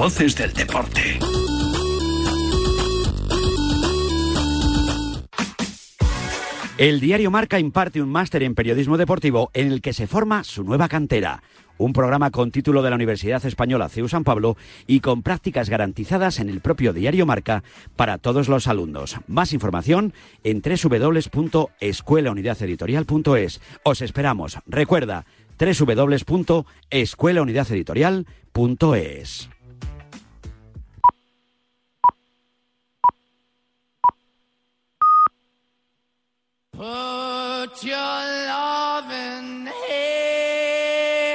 Voces del deporte. El diario Marca imparte un máster en periodismo deportivo en el que se forma su nueva cantera. Un programa con título de la Universidad Española CEU San Pablo y con prácticas garantizadas en el propio diario Marca para todos los alumnos. Más información en www.escuelaunidadeditorial.es. Os esperamos. Recuerda, www.escuelaunidadeditorial.es.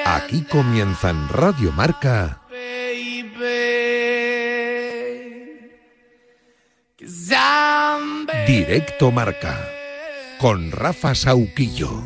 Aquí comienza en Radio Marca. Directo Marca. Con Rafa Sauquillo.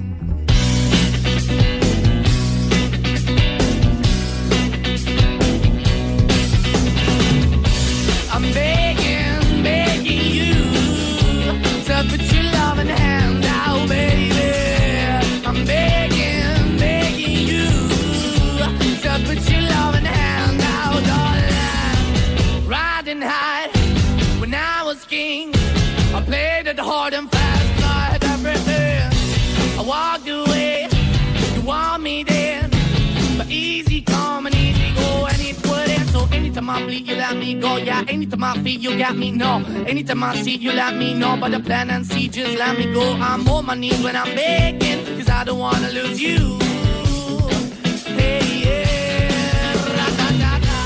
I bleed, you let me go. Yeah, anytime I feel, you me. No, anytime I see, you let me know. But the plan and see, just let me go. My knees when cause I don't wanna lose you.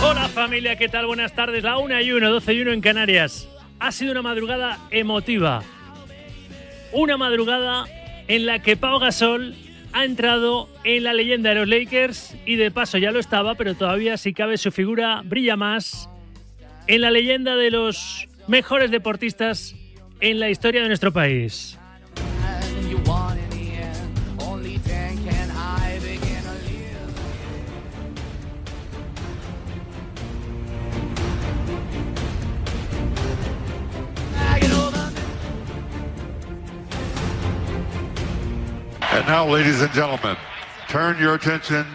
Hola familia, ¿qué tal? Buenas tardes. La 1 y 1, 12 y 1 en Canarias. Ha sido una madrugada emotiva. Una madrugada en la que Pau Gasol ha entrado en la leyenda de los Lakers y de paso ya lo estaba, pero todavía si cabe su figura brilla más en la leyenda de los mejores deportistas en la historia de nuestro país. And now, ladies and gentlemen, turn your attention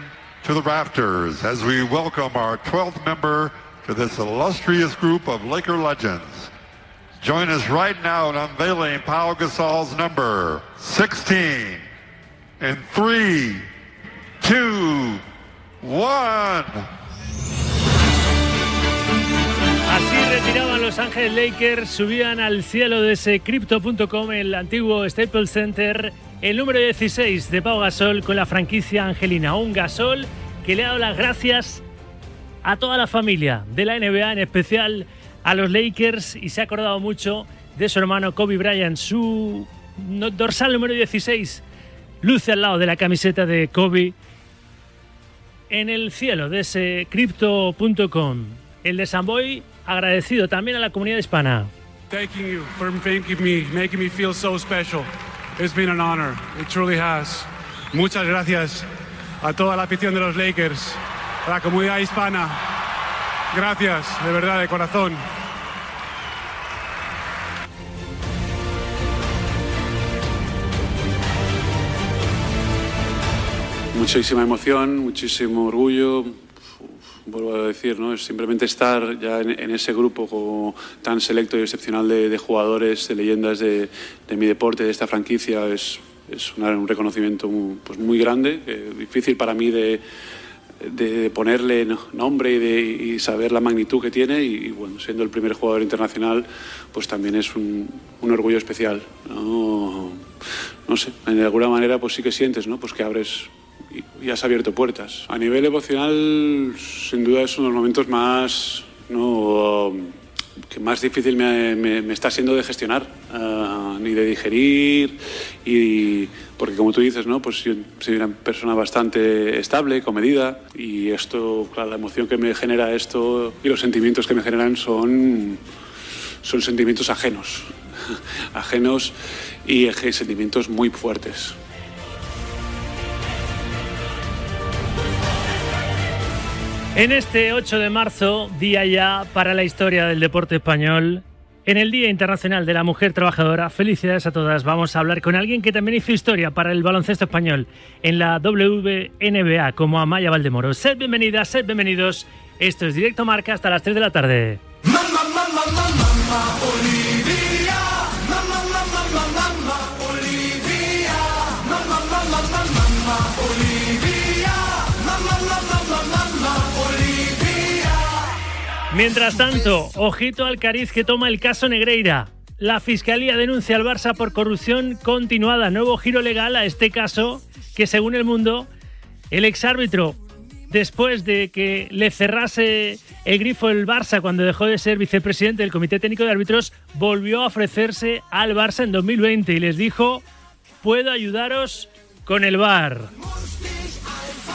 to the rafters as we welcome our 12th member to this illustrious group of Laker legends. Join us right now in unveiling Paul Gasol's number 16 in three, two, one. Así retiraban Los Ángeles Lakers, subían al cielo de ese Crypto.com, el antiguo Staples Center, el número 16 de Pau Gasol con la franquicia Angelina. Un Gasol que le ha dado las gracias a toda la familia de la NBA, en especial a los Lakers, y se ha acordado mucho de su hermano Kobe Bryant. Su dorsal número 16 luce al lado de la camiseta de Kobe en el cielo de ese Crypto.com. El de Samboy agradecido también a la comunidad hispana. Thanking you for making me, making me feel so special. It's been an honor. It truly has. Muchas gracias a toda la afición de los Lakers, a la comunidad hispana. Gracias, de verdad, de corazón. Muchísima emoción, muchísimo orgullo. Vuelvo a decir, ¿no? Es simplemente estar ya en, ese grupo tan selecto y excepcional de, jugadores, de leyendas de, de mi deporte, de esta franquicia, es, es un reconocimiento muy, pues muy grande, difícil para mí de, ponerle no- nombre y, de, saber la magnitud que tiene y, bueno, siendo el primer jugador internacional, pues también es un, un orgullo especial. ¿no? no sé, de alguna manera pues sí que sientes, ¿no? Pues que abres y, has abierto puertas. A nivel emocional, sin duda es uno de los momentos más, ¿no? que más difícil me, me- me está siendo de gestionar, ah, ni de digerir, y porque como tú dices, ¿no? pues yo soy una persona bastante estable, comedida, y esto, claro, la emoción que me genera esto y los sentimientos que me generan son, son sentimientos ajenos, ajenos y sentimientos muy fuertes. En este 8 de marzo, día ya para la historia del deporte español, en el Día Internacional de la Mujer Trabajadora, felicidades a todas. Vamos a hablar con alguien que también hizo historia para el baloncesto español en la WNBA, como Amaya Valdemoro. Sed bienvenidas, sed bienvenidos Esto es Directo Marca hasta las 3 de la tarde. Mientras tanto, ojito al cariz que toma el caso Negreira. La Fiscalía denuncia al Barça por corrupción continuada. Nuevo giro legal a este caso que, según el mundo, el exárbitro, después de que le cerrase el grifo el Barça cuando dejó de ser vicepresidente del Comité Técnico de Árbitros, volvió a ofrecerse al Barça en 2020 y les dijo, puedo ayudaros con el VAR.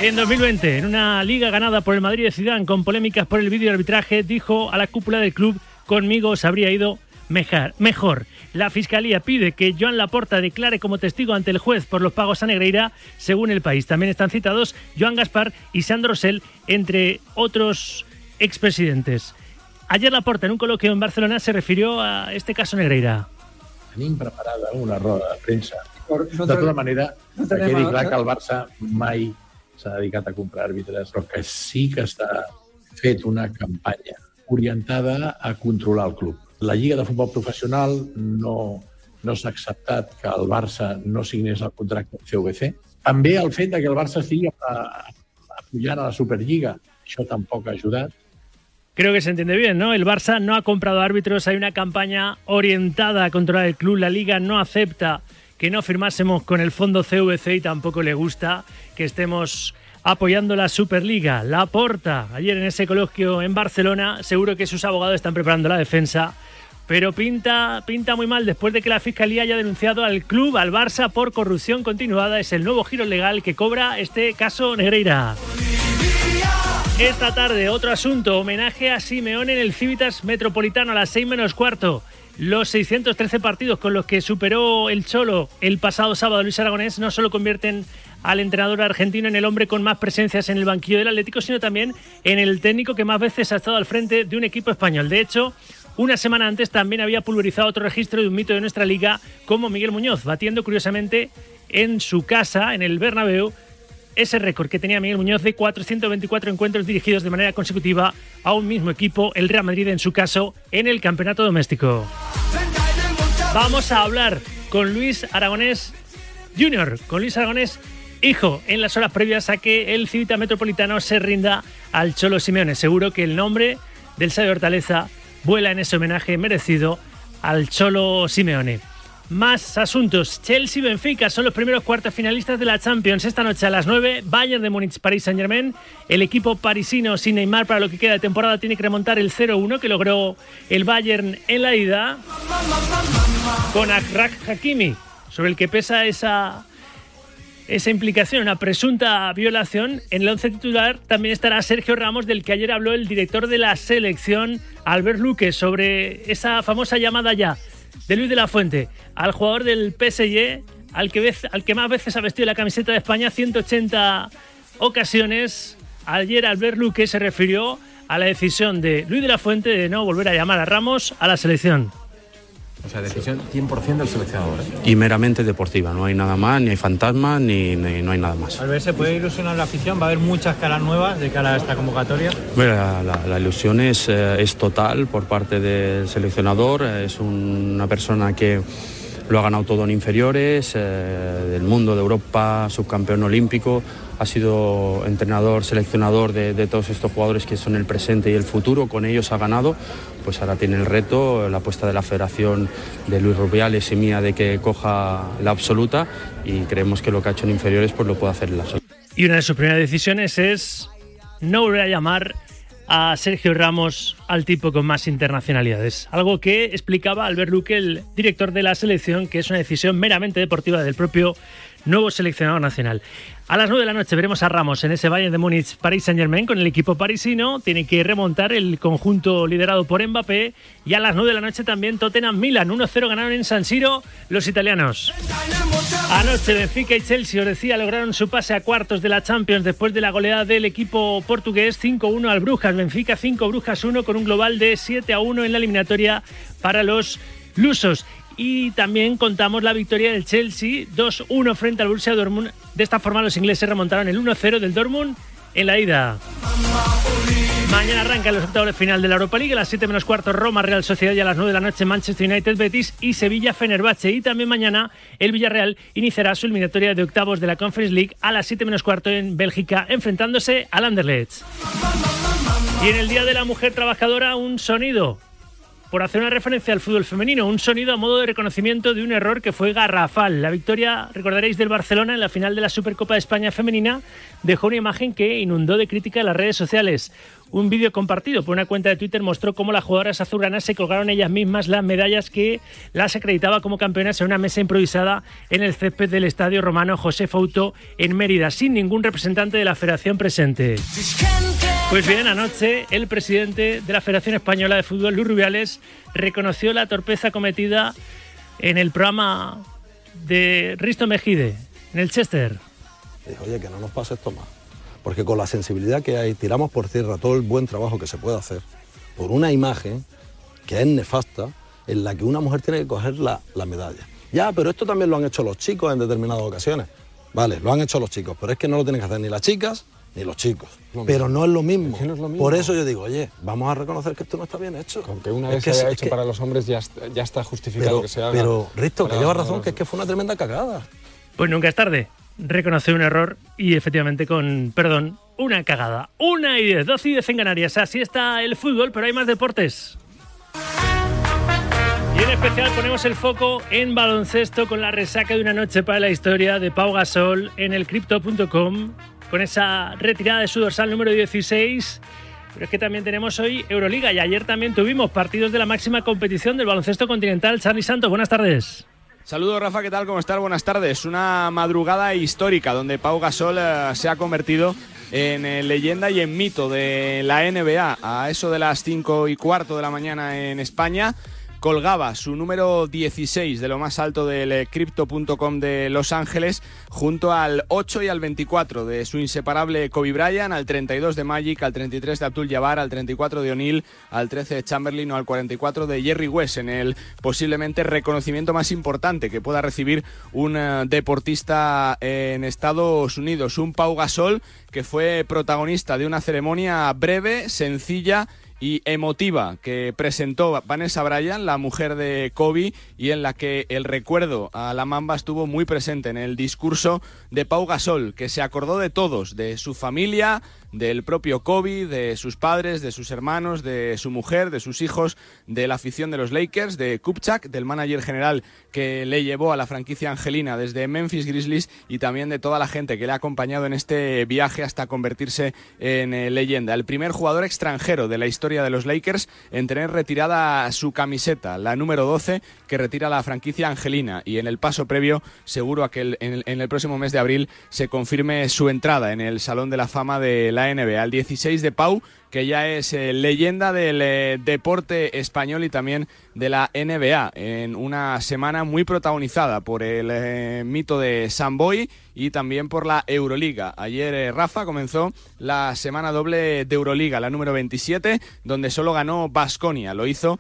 En 2020, en una liga ganada por el Madrid de Zidane con polémicas por el vídeo de arbitraje, dijo a la cúpula del club, conmigo os habría ido mejor. mejor. La Fiscalía pide que Joan Laporta declare como testigo ante el juez por los pagos a Negreira, según el país. También están citados Joan Gaspar y Sandro Rosell, entre otros expresidentes. Ayer Laporta, en un coloquio en Barcelona, se refirió a este caso Negreira. Tenim preparada una roda de premsa. De tota manera, no que tenim- quedi clar que el Barça mai s'ha dedicat a comprar àrbitres, però que sí que està fet una campanya orientada a controlar el club. La Lliga de Futbol Professional no, no s'ha acceptat que el Barça no signés el contracte amb CVC. També el fet de que el Barça estigui a- apujant a la Superliga, això tampoc ha ajudat. Creo que se entiende bien, ¿no? El Barça no ha comprado árbitros, hay una campaña orientada a controlar el club, la liga no acepta que no firmásemos con el fondo CVC y tampoco le gusta que estemos apoyando la Superliga. La Porta, ayer en ese coloquio en Barcelona, seguro que sus abogados están preparando la defensa, pero pinta, pinta muy mal después de que la Fiscalía haya denunciado al club, al Barça, por corrupción continuada. Es el nuevo giro legal que cobra este caso Negreira. Esta tarde, otro asunto, homenaje a Simeone en el Civitas Metropolitano a las 6 menos cuarto. Los 613 partidos con los que superó el Cholo el pasado sábado Luis Aragonés no solo convierten al entrenador argentino en el hombre con más presencias en el banquillo del Atlético, sino también en el técnico que más veces ha estado al frente de un equipo español. De hecho, una semana antes también había pulverizado otro registro de un mito de nuestra liga como Miguel Muñoz, batiendo curiosamente en su casa, en el Bernabéu, ese récord que tenía Miguel Muñoz de 424 encuentros dirigidos de manera consecutiva a un mismo equipo, el Real Madrid en su caso, en el campeonato doméstico. Vamos a hablar con Luis Aragonés Jr., con Luis Aragonés hijo, en las horas previas a que el Civita Metropolitano se rinda al Cholo Simeone. Seguro que el nombre del Sabio Hortaleza vuela en ese homenaje merecido al Cholo Simeone. Más asuntos. Chelsea y Benfica son los primeros cuartos finalistas de la Champions. Esta noche a las 9, Bayern de Múnich, París Saint Germain. El equipo parisino sin Neymar para lo que queda de temporada tiene que remontar el 0-1 que logró el Bayern en la ida con Akraf Hakimi, sobre el que pesa esa, esa implicación, una presunta violación. En el once titular también estará Sergio Ramos, del que ayer habló el director de la selección, Albert Luque, sobre esa famosa llamada ya de Luis de la Fuente al jugador del PSG, al que, vez- al que más veces ha vestido la camiseta de España, 180 ocasiones. Ayer Albert Luque se refirió a la decisión de Luis de la Fuente de no volver a llamar a Ramos a la selección. O sea, decisión 100% del seleccionador. ¿eh? y meramente deportiva. No hay nada más, ni hay fantasmas, ni, ni- no hay nada más. Al ver, ¿se puede ilusionar la afición? ¿Va a haber muchas caras nuevas de cara a esta convocatoria? Bueno, la, la- la ilusión es, eh, es total por parte del seleccionador. Es una persona que lo ha ganado todo en inferiores, eh, del mundo, de Europa, subcampeón olímpico. Ha sido entrenador, seleccionador de, todos estos jugadores que son el presente y el futuro. Con ellos ha ganado. Pues ahora tiene el reto, la apuesta de la federación de Luis Rubiales y mía de que coja la absoluta y creemos que lo que ha hecho en inferiores pues lo puede hacer en la absoluta. Y una de sus primeras decisiones es no volver a llamar a Sergio Ramos al tipo con más internacionalidades. Algo que explicaba Albert Luque, el director de la selección, que es una decisión meramente deportiva del propio nuevo seleccionador nacional. A las 9 de la noche veremos a Ramos en ese Bayern de Múnich, Paris Saint Germain, con el equipo parisino. Tiene que remontar el conjunto liderado por Mbappé. Y a las 9 de la noche también Tottenham Milan. 1-0 ganaron en San Siro los italianos. Anoche Benfica y Chelsea, os decía, lograron su pase a cuartos de la Champions después de la goleada del equipo portugués 5-1 al Brujas. Benfica 5, Brujas 1 con un global de 7-1 en la eliminatoria para los lusos. Y también contamos la victoria del Chelsea 2-1 frente al Borussia Dortmund. De esta forma los ingleses remontaron el 1-0 del Dortmund en la ida. Mañana arrancan los octavos de final de la Europa League a las 7 menos cuarto Roma Real Sociedad y a las 9 de la noche Manchester United Betis y Sevilla Fenerbahce y también mañana el Villarreal iniciará su eliminatoria de octavos de la Conference League a las 7 menos cuarto en Bélgica enfrentándose al Anderlecht. Y en el Día de la Mujer Trabajadora un sonido por hacer una referencia al fútbol femenino, un sonido a modo de reconocimiento de un error que fue garrafal. La victoria, recordaréis, del Barcelona en la final de la Supercopa de España femenina dejó una imagen que inundó de crítica las redes sociales. Un vídeo compartido por una cuenta de Twitter mostró cómo las jugadoras azulgranas se colgaron ellas mismas las medallas que las acreditaba como campeonas en una mesa improvisada en el césped del Estadio Romano José Fouto en Mérida, sin ningún representante de la federación presente. Pues bien, anoche el presidente de la Federación Española de Fútbol, Luis Rubiales, reconoció la torpeza cometida en el programa de Risto Mejide, en el Chester. Dijo, oye, que no nos pase esto más. Porque con la sensibilidad que hay, tiramos por tierra todo el buen trabajo que se puede hacer por una imagen que es nefasta, en la que una mujer tiene que coger la, la medalla. Ya, pero esto también lo han hecho los chicos en determinadas ocasiones. Vale, lo han hecho los chicos, pero es que no lo tienen que hacer ni las chicas ni los chicos. Lo Pero no es lo mismo. Es que no es lo mismo. Por eso yo digo, oye, vamos a reconocer que esto no está bien hecho. Aunque una Es vez que se es- haya es hecho que- para los hombres, ya está, ya está justificado Pero, que se haga. pero Risto, que lleva razón, que es que fue una tremenda cagada. Pues nunca es tarde. Reconocer un error y efectivamente con, perdón, una cagada. Una y diez, doce y diez en Canarias. Así está el fútbol, pero hay más deportes. Y en especial ponemos el foco en baloncesto con la resaca de una noche para la historia de Pau Gasol en el Crypto.com con esa retirada de su dorsal número 16. Pero es que también tenemos hoy Euroliga y ayer también tuvimos partidos de la máxima competición del baloncesto continental. Charlie Santos, buenas tardes. Saludos Rafa, ¿qué tal? ¿Cómo estás? Buenas tardes. Una madrugada histórica donde Pau Gasol eh, se ha convertido en eh, leyenda y en mito de la NBA. A eso de las 5 y cuarto de la mañana en España colgaba su número 16 de lo más alto del eh, Crypto.com de Los Ángeles junto al 8 y al 24 de su inseparable Kobe Bryant, al 32 de Magic, al 33 de Abdul Jabbar, al 34 de O'Neal, al 13 de Chamberlain o al 44 de Jerry West en el posiblemente reconocimiento más importante que pueda recibir un eh, deportista en Estados Unidos, un Pau Gasol que fue protagonista de una ceremonia breve, sencilla y emotiva que presentó Vanessa Bryan, la mujer de Kobe, y en la que el recuerdo a la Mamba estuvo muy presente en el discurso de Pau Gasol, que se acordó de todos, de su familia, del propio Kobe, de sus padres, de sus hermanos, de su mujer, de sus hijos, de la afición de los Lakers, de Kupchak, del manager general que le llevó a la franquicia angelina desde Memphis Grizzlies y también de toda la gente que le ha acompañado en este viaje hasta convertirse en eh, leyenda. El primer jugador extranjero de la historia de los Lakers en tener retirada su camiseta, la número 12, que retira la franquicia angelina. Y en el paso previo, seguro a que el- en, el, próximo mes de abril se confirme su entrada en el Salón de la Fama de la NBA. El 16 de Pau, que ya es eh, leyenda del eh, deporte español y también de la NBA, en una semana muy protagonizada por el eh, mito de Samboy y también por la Euroliga. Ayer eh, Rafa comenzó la semana doble de Euroliga, la número 27, donde solo ganó Basconia. Lo hizo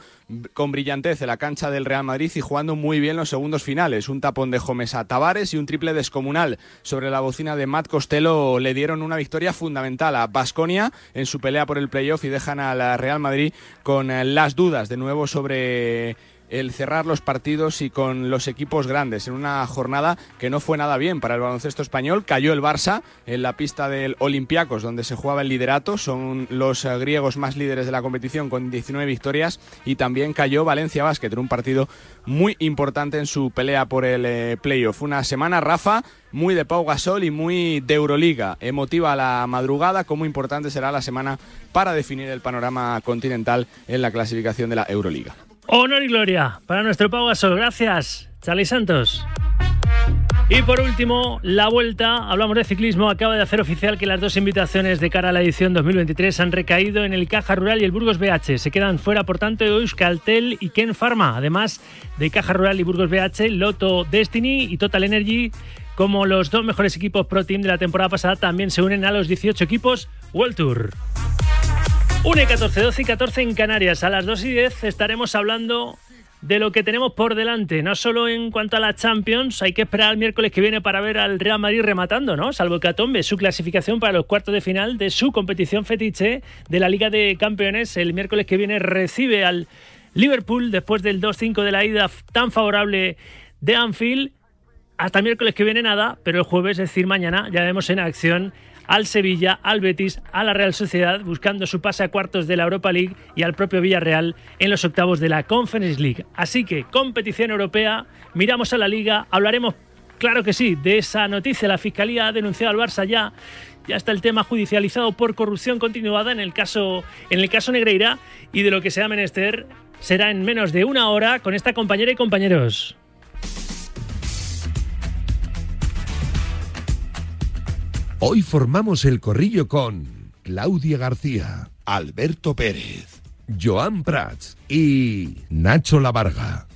con brillantez en la cancha del Real Madrid y jugando muy bien los segundos finales. Un tapón de Jomes a Tavares y un triple descomunal sobre la bocina de Matt Costello le dieron una victoria fundamental a Basconia en su pelea por el playoff y dejan a la Real Madrid con eh, las dudas de nuevo sobre el cerrar los partidos y con los equipos grandes en una jornada que no fue nada bien para el baloncesto español. Cayó el Barça en la pista del Olympiacos donde se jugaba el liderato. Son los eh, griegos más líderes de la competición con 19 victorias y también cayó Valencia Basket en un partido muy importante en su pelea por el eh, playoff. Una semana, Rafa, muy de Pau Gasol y muy de Euroliga. Emotiva la madrugada, como importante será la semana para definir el panorama continental en la clasificación de la Euroliga. Honor y gloria para nuestro Pau Gasol. Gracias, Charlie Santos. Y por último, la vuelta, hablamos de ciclismo, acaba de hacer oficial que las dos invitaciones de cara a la edición 2023 han recaído en el Caja Rural y el Burgos BH. Se quedan fuera, por tanto, Euskaltel y Ken Pharma. Además de Caja Rural y Burgos BH, Loto Destiny y Total Energy, como los dos mejores equipos Pro Team de la temporada pasada, también se unen a los 18 equipos World Tour. 1 y 14, 12 y 14 en Canarias. A las 2 y 10 estaremos hablando de lo que tenemos por delante, no solo en cuanto a la Champions, hay que esperar al miércoles que viene para ver al Real Madrid rematando, ¿no? Salvo que atombe su clasificación para los cuartos de final de su competición fetiche de la Liga de Campeones. El miércoles que viene recibe al Liverpool después del 2-5 de la ida tan favorable de Anfield. Hasta el miércoles que viene nada, pero el jueves, es decir, mañana, ya vemos en acción al Sevilla, al Betis, a la Real Sociedad, buscando su pase a cuartos de la Europa League y al propio Villarreal en los octavos de la Conference League. Así que competición europea, miramos a la liga, hablaremos, claro que sí, de esa noticia. La Fiscalía ha denunciado al Barça ya. Ya está el tema judicializado por corrupción continuada en el caso, en el caso Negreira y de lo que sea menester será en menos de una hora con esta compañera y compañeros. Hoy formamos el corrillo con Claudia García, Alberto Pérez, Joan Prats y Nacho Lavarga.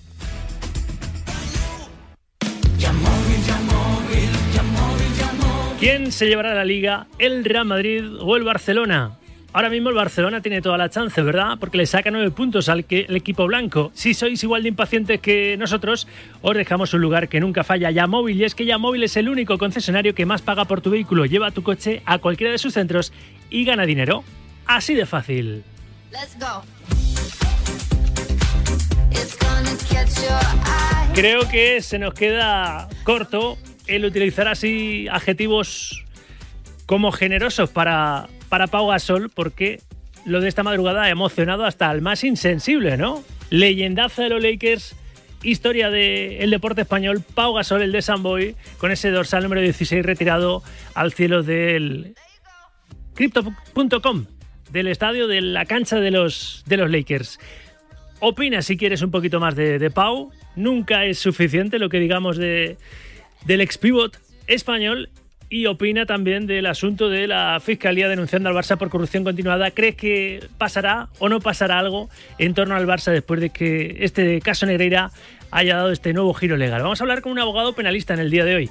¿Quién se llevará la liga? ¿El Real Madrid o el Barcelona? Ahora mismo el Barcelona tiene toda la chance, ¿verdad? Porque le saca nueve puntos al que, el equipo blanco. Si sois igual de impacientes que nosotros, os dejamos un lugar que nunca falla, Yamóvil. Y es que Yamóvil es el único concesionario que más paga por tu vehículo. Lleva tu coche a cualquiera de sus centros y gana dinero. Así de fácil. Let's go. Creo que se nos queda corto el utilizar así adjetivos como generosos para, para Pau Gasol, porque lo de esta madrugada ha emocionado hasta al más insensible, ¿no? Leyendaza de los Lakers, historia del deporte español, Pau Gasol, el de Samboy, con ese dorsal número 16 retirado al cielo del Crypto.com, del estadio de la cancha de los, de los Lakers. Opina si quieres un poquito más de, de Pau. Nunca es suficiente lo que digamos de, del ex pivot español y opina también del asunto de la Fiscalía denunciando al Barça por corrupción continuada. ¿Crees que pasará o no pasará algo en torno al Barça después de que este caso Negreira haya dado este nuevo giro legal? Vamos a hablar con un abogado penalista en el día de hoy.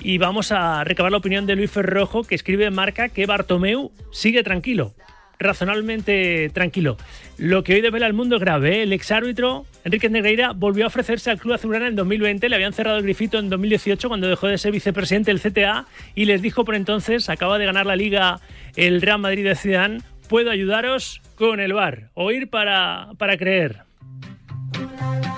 Y vamos a recabar la opinión de Luis Ferrojo, que escribe en marca que Bartomeu sigue tranquilo, razonablemente tranquilo. Lo que hoy devela el mundo es grave. ¿eh? El exárbitro Enrique Negreira volvió a ofrecerse al club azulgrana en 2020. Le habían cerrado el grifito en 2018 cuando dejó de ser vicepresidente del CTA y les dijo por entonces, acaba de ganar la liga el Real Madrid de Zidane, puedo ayudaros con el bar. Oír para, para creer.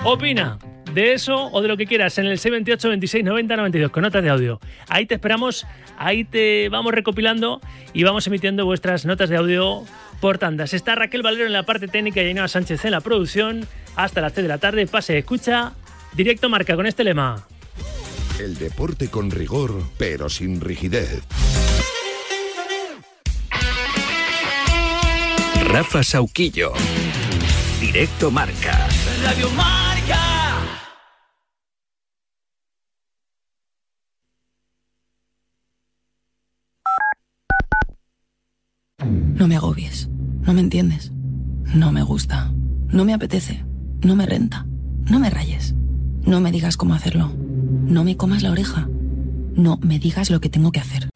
Opina de eso o de lo que quieras en el 628 26 90 92 con notas de audio. Ahí te esperamos, ahí te vamos recopilando y vamos emitiendo vuestras notas de audio por tandas. Está Raquel Valero en la parte técnica y Ainhoa Sánchez en la producción. Hasta las 3 de la tarde, pase, escucha, directo marca con este lema. El deporte con rigor, pero sin rigidez. Rafa Sauquillo. Directo Marca. Radio Marca. No me agobies. No me entiendes. No me gusta. No me apetece. No me renta. No me rayes. No me digas cómo hacerlo. No me comas la oreja. No me digas lo que tengo que hacer.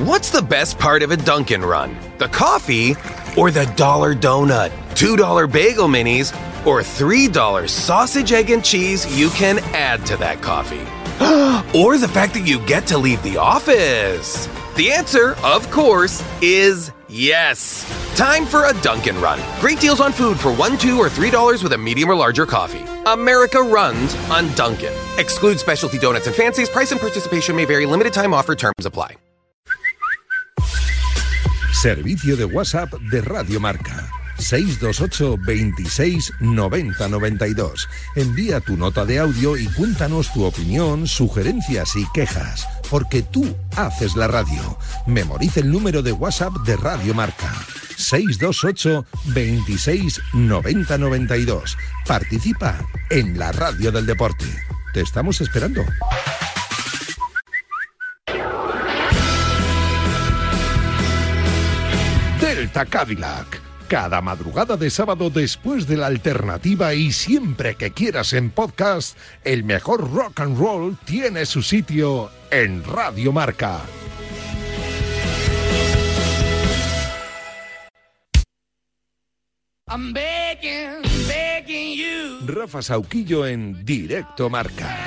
What's the best part of a Dunkin' Run? The coffee or the dollar donut? $2 bagel minis or $3 sausage, egg, and cheese you can add to that coffee? or the fact that you get to leave the office? The answer, of course, is yes. Time for a Dunkin' Run. Great deals on food for one, two, or three dollars with a medium or larger coffee. America runs on Dunkin'. Exclude specialty donuts and fancies. Price and participation may vary. Limited time offer. Terms apply. Servicio de WhatsApp de Radio Marca. 628 26 90 92. Envía tu nota de audio y cuéntanos tu opinión, sugerencias y quejas, porque tú haces la radio. Memoriza el número de WhatsApp de Radio Marca. 628 26 90 92. Participa en la radio del deporte. Te estamos esperando. Delta Cadillac. Cada madrugada de sábado después de la alternativa y siempre que quieras en podcast, el mejor rock and roll tiene su sitio en Radio Marca. I'm begging, begging you Rafa Sauquillo en Directo Marca.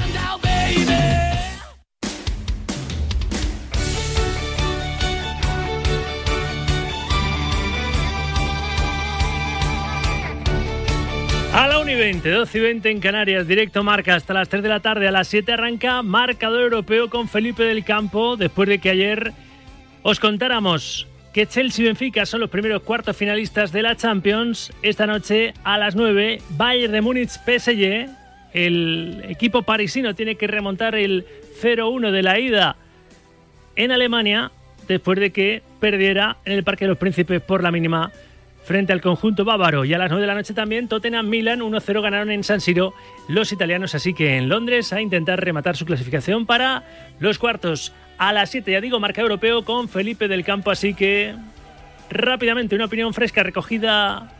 A la 1 y 20, 12 y 20 en Canarias, directo marca hasta las 3 de la tarde. A las 7 arranca marcador europeo con Felipe del Campo, después de que ayer os contáramos que Chelsea y Benfica son los primeros cuartos finalistas de la Champions. Esta noche a las 9, Bayern de Múnich PSG. El equipo parisino tiene que remontar el 0-1 de la ida en Alemania después de que perdiera en el Parque de los Príncipes por la mínima frente al conjunto bávaro. Y a las 9 de la noche también Tottenham Milan 1-0 ganaron en San Siro los italianos, así que en Londres a intentar rematar su clasificación para los cuartos. A las 7, ya digo, marca europeo con Felipe del Campo, así que rápidamente una opinión fresca recogida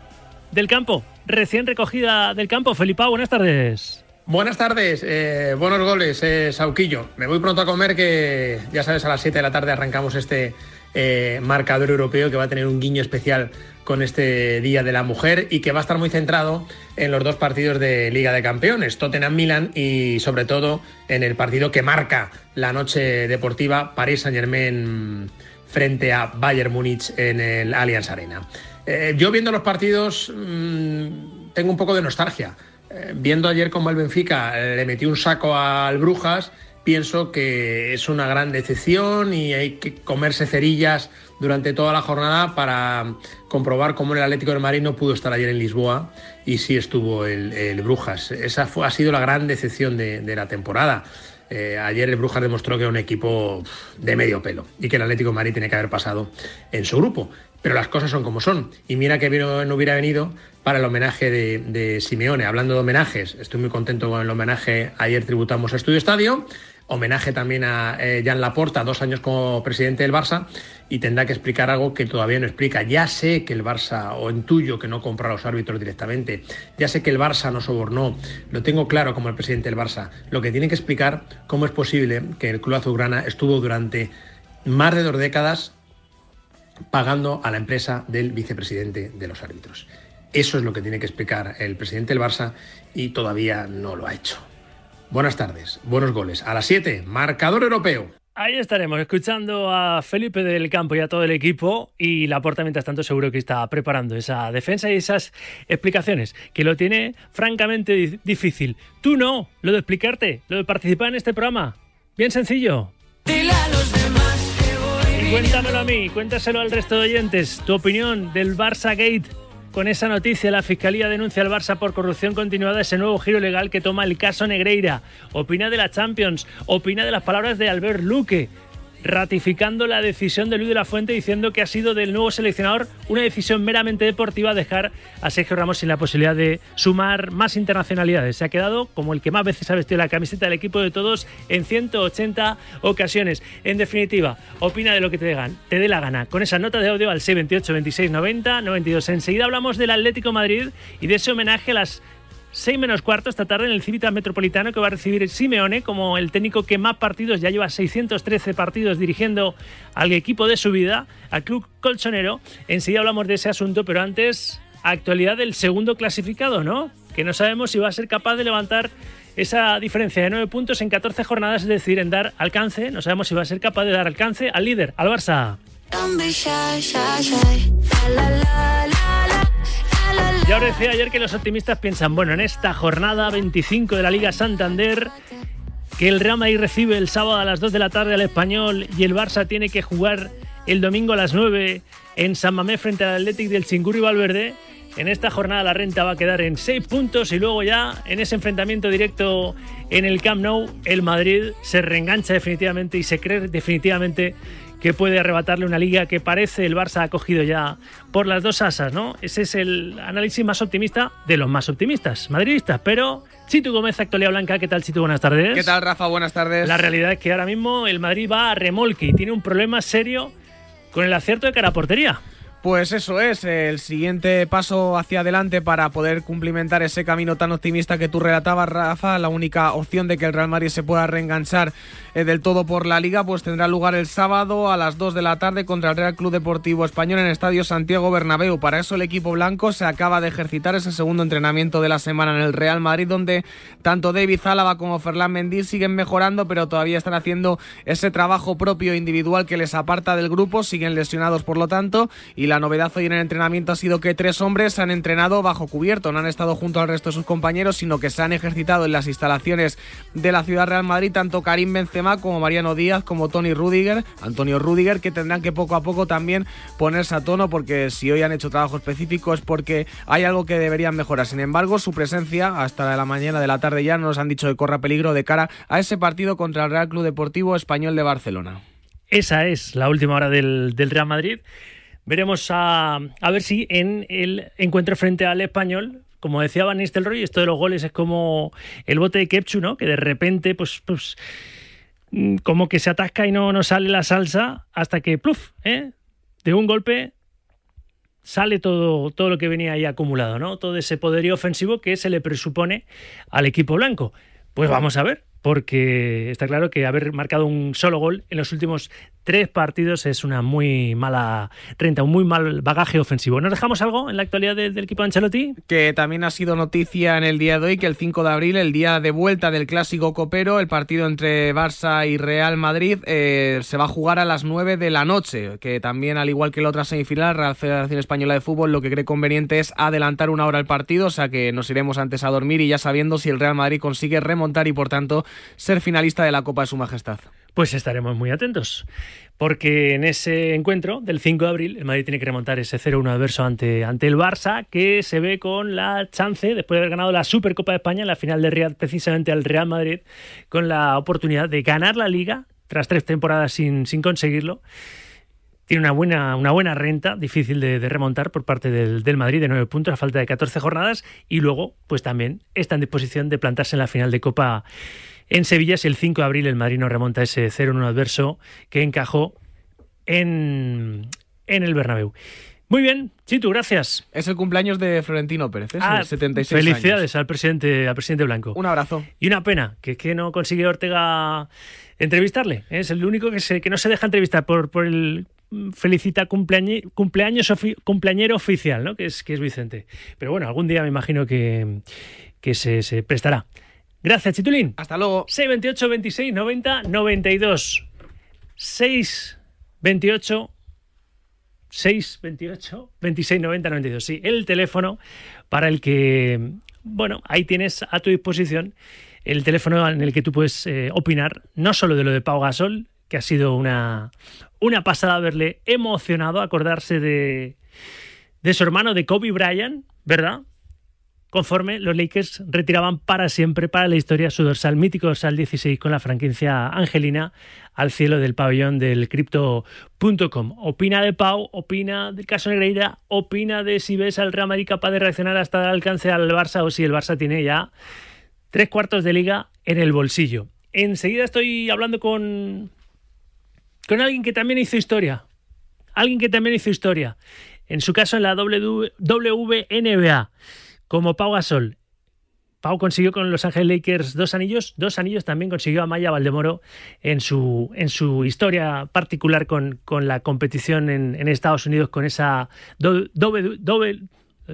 del campo, recién recogida del campo. Felipe, buenas tardes. Buenas tardes, eh, buenos goles, eh, Sauquillo. Me voy pronto a comer que ya sabes, a las 7 de la tarde arrancamos este eh, marcador europeo que va a tener un guiño especial con este Día de la Mujer y que va a estar muy centrado en los dos partidos de Liga de Campeones, Tottenham-Milan y sobre todo en el partido que marca la noche deportiva París Saint-Germain frente a Bayern Múnich en el Allianz Arena. Eh, yo viendo los partidos mmm, tengo un poco de nostalgia. Eh, viendo ayer como el Benfica le metió un saco al Brujas, pienso que es una gran decepción y hay que comerse cerillas durante toda la jornada para comprobar cómo el Atlético de Madrid no pudo estar ayer en Lisboa y sí estuvo el, Brujas. Esa fue, ha sido la gran decepción de, de la temporada. Eh, ayer el Brujas demostró que era un equipo de medio pelo y que el Atlético de Madrid tiene que haber pasado en su grupo. Pero las cosas son como son. Y mira que no hubiera venido para el homenaje de, de Simeone. Hablando de homenajes, estoy muy contento con el homenaje. Ayer tributamos a Estudio Estadio homenaje también a eh, Jan Laporta, dos años como presidente del Barça, y tendrá que explicar algo que todavía no explica. Ya sé que el Barça, o intuyo que no compra a los árbitros directamente, ya sé que el Barça no sobornó, lo tengo claro como el presidente del Barça. Lo que tiene que explicar cómo es posible que el Club Azulgrana estuvo durante más de dos décadas pagando a la empresa del vicepresidente de los árbitros. Eso es lo que tiene que explicar el presidente del Barça y todavía no lo ha hecho. Buenas tardes, buenos goles. A las 7, marcador europeo. Ahí estaremos escuchando a Felipe del Campo y a todo el equipo y la porta mientras tanto seguro que está preparando esa defensa y esas explicaciones, que lo tiene francamente difícil. Tú no, lo de explicarte, lo de participar en este programa. Bien sencillo. Dile a los demás que voy Y cuéntamelo a mí, cuéntaselo al resto de oyentes, tu opinión del Barça Gate. Con esa noticia, la Fiscalía denuncia al Barça por corrupción continuada ese nuevo giro legal que toma el caso Negreira. Opina de la Champions, opina de las palabras de Albert Luque, ratificando la decisión de Luis de la Fuente diciendo que ha sido del nuevo seleccionador una decisión meramente deportiva dejar a Sergio Ramos sin la posibilidad de sumar más internacionalidades. Se ha quedado como el que más veces ha vestido la camiseta del equipo de todos en 180 ocasiones. En definitiva, opina de lo que te, degan, te dé la gana. Con esa nota de audio al 628 26 90 92. Enseguida hablamos del Atlético Madrid y de ese homenaje a las 6 menos cuarto esta tarde en el Civitas Metropolitano que va a recibir Simeone como el técnico que más partidos, ya lleva 613 partidos dirigiendo al equipo de su vida, al club colchonero. Enseguida hablamos de ese asunto, pero antes, actualidad del segundo clasificado, ¿no? Que no sabemos si va a ser capaz de levantar esa diferencia de 9 puntos en 14 jornadas, es decir, en dar alcance, no sabemos si va a ser capaz de dar alcance al líder, al Barça. Ya os decía ayer que los optimistas piensan, bueno, en esta jornada 25 de la Liga Santander, que el Real Madrid recibe el sábado a las 2 de la tarde al Español y el Barça tiene que jugar el domingo a las 9 en San Mamés frente al Athletic del Chingurri Valverde. En esta jornada la renta va a quedar en 6 puntos y luego ya en ese enfrentamiento directo en el Camp Nou, el Madrid se reengancha definitivamente y se cree definitivamente que puede arrebatarle una liga que parece el Barça ha cogido ya por las dos asas, ¿no? Ese es el análisis más optimista de los más optimistas, madridistas. Pero Chitu Gómez, Actualidad Blanca, ¿qué tal Chitu? Buenas tardes. ¿Qué tal, Rafa? Buenas tardes. La realidad es que ahora mismo el Madrid va a remolque y tiene un problema serio con el acierto de cara a portería. Pues eso es, el siguiente paso hacia adelante para poder cumplimentar ese camino tan optimista que tú relatabas, Rafa. La única opción de que el Real Madrid se pueda reenganchar eh, del todo por la liga, pues tendrá lugar el sábado a las 2 de la tarde contra el Real Club Deportivo Español en el Estadio Santiago Bernabéu. Para eso el equipo blanco se acaba de ejercitar ese segundo entrenamiento de la semana en el Real Madrid, donde tanto David Zálava como Ferland Mendy siguen mejorando, pero todavía están haciendo ese trabajo propio individual que les aparta del grupo, siguen lesionados por lo tanto, y la novedad hoy en el entrenamiento ha sido que tres hombres han entrenado bajo cubierto, no han estado junto al resto de sus compañeros, sino que se han ejercitado en las instalaciones de la Ciudad Real Madrid, tanto Karim Benzema como Mariano Díaz, como Tony Rudiger, Antonio Rudiger, que tendrán que poco a poco también ponerse a tono, porque si hoy han hecho trabajo específico es porque hay algo que deberían mejorar. Sin embargo, su presencia hasta la mañana de la tarde ya nos han dicho que corra peligro de cara a ese partido contra el Real Club Deportivo Español de Barcelona. Esa es la última hora del Real Madrid. Veremos a, a, ver si en el encuentro frente al español, como decía Van Nistelrooy, esto de los goles es como el bote de Kepchu, ¿no? Que de repente, pues, pues como que se atasca y no, no sale la salsa hasta que, pluf, ¿eh? de un golpe sale todo, todo lo que venía ahí acumulado, ¿no? Todo ese poderío ofensivo que se le presupone al equipo blanco. Pues vamos a ver, porque está claro que haber marcado un solo gol en los últimos tres partidos es una muy mala renta, un muy mal bagaje ofensivo. ¿Nos dejamos algo en la actualidad del, equipo de Ancelotti? Que también ha sido noticia en el día de hoy que el 5 de abril, el día de vuelta del clásico copero, el partido entre Barça y Real Madrid, eh, se va a jugar a las 9 de la noche, que también al igual que la otra semifinal, Real Federación Española de Fútbol lo que cree conveniente es adelantar una hora el partido, o sea que nos iremos antes a dormir y ya sabiendo si el Real Madrid consigue remontar y por tanto ser finalista de la Copa de Su Majestad. Pues estaremos muy atentos, porque en ese encuentro del 5 de abril el Madrid tiene que remontar ese 0-1 adverso ante, ante el Barça, que se ve con la chance, después de haber ganado la Supercopa de España en la final de Riyadh, precisamente al Real Madrid, con la oportunidad de ganar la Liga tras tres temporadas sin, sin conseguirlo. Tiene una buena, una buena renta, difícil de, remontar por parte del, del, Madrid, de nueve puntos a falta de 14 jornadas, y luego, pues también está en disposición de plantarse en la final de Copa en Sevilla si el 5 de abril el Madrid remonta ese 0-1 adverso que encajó en, en el Bernabéu. Muy bien, Chitu, gracias. Es el cumpleaños de Florentino Pérez, ¿eh? ah, 76 Felicidades años. al presidente, al presidente Blanco. Un abrazo. Y una pena, que es que no consigue Ortega entrevistarle. ¿eh? Es el único que, se, que no se deja entrevistar por, por el felicita cumpleaños, cumpleaños ofi, cumpleañero oficial, ¿no? que, es, que es Vicente. Pero bueno, algún día me imagino que, que se, se prestará. Gracias, Chitulín. Hasta luego. 628 26 90 92. 6 28 6 28 26 90 92. Sí, el teléfono para el que, bueno, ahí tienes a tu disposición el teléfono en el que tú puedes eh, opinar, no solo de lo de Pau Gasol, que ha sido una, una pasada verle emocionado, acordarse de, de su hermano, de Kobe Bryant, ¿verdad? Conforme los Lakers retiraban para siempre, para la historia, su dorsal mítico dorsal 16 con la franquicia angelina al cielo del pabellón del Crypto.com. Opina de Pau, opina del caso Negreira, opina de si ves al Real Madrid capaz de reaccionar hasta el alcance al Barça o si el Barça tiene ya tres cuartos de liga en el bolsillo. Enseguida estoy hablando con, con alguien que también hizo historia. Alguien que también hizo historia. En su caso en la WNBA como Pau Gasol. Pau consiguió con los Ángeles Lakers dos anillos, dos anillos también consiguió Amaya Valdemoro en su, en su historia particular con, con la competición en, Estados Unidos con esa doble, doble,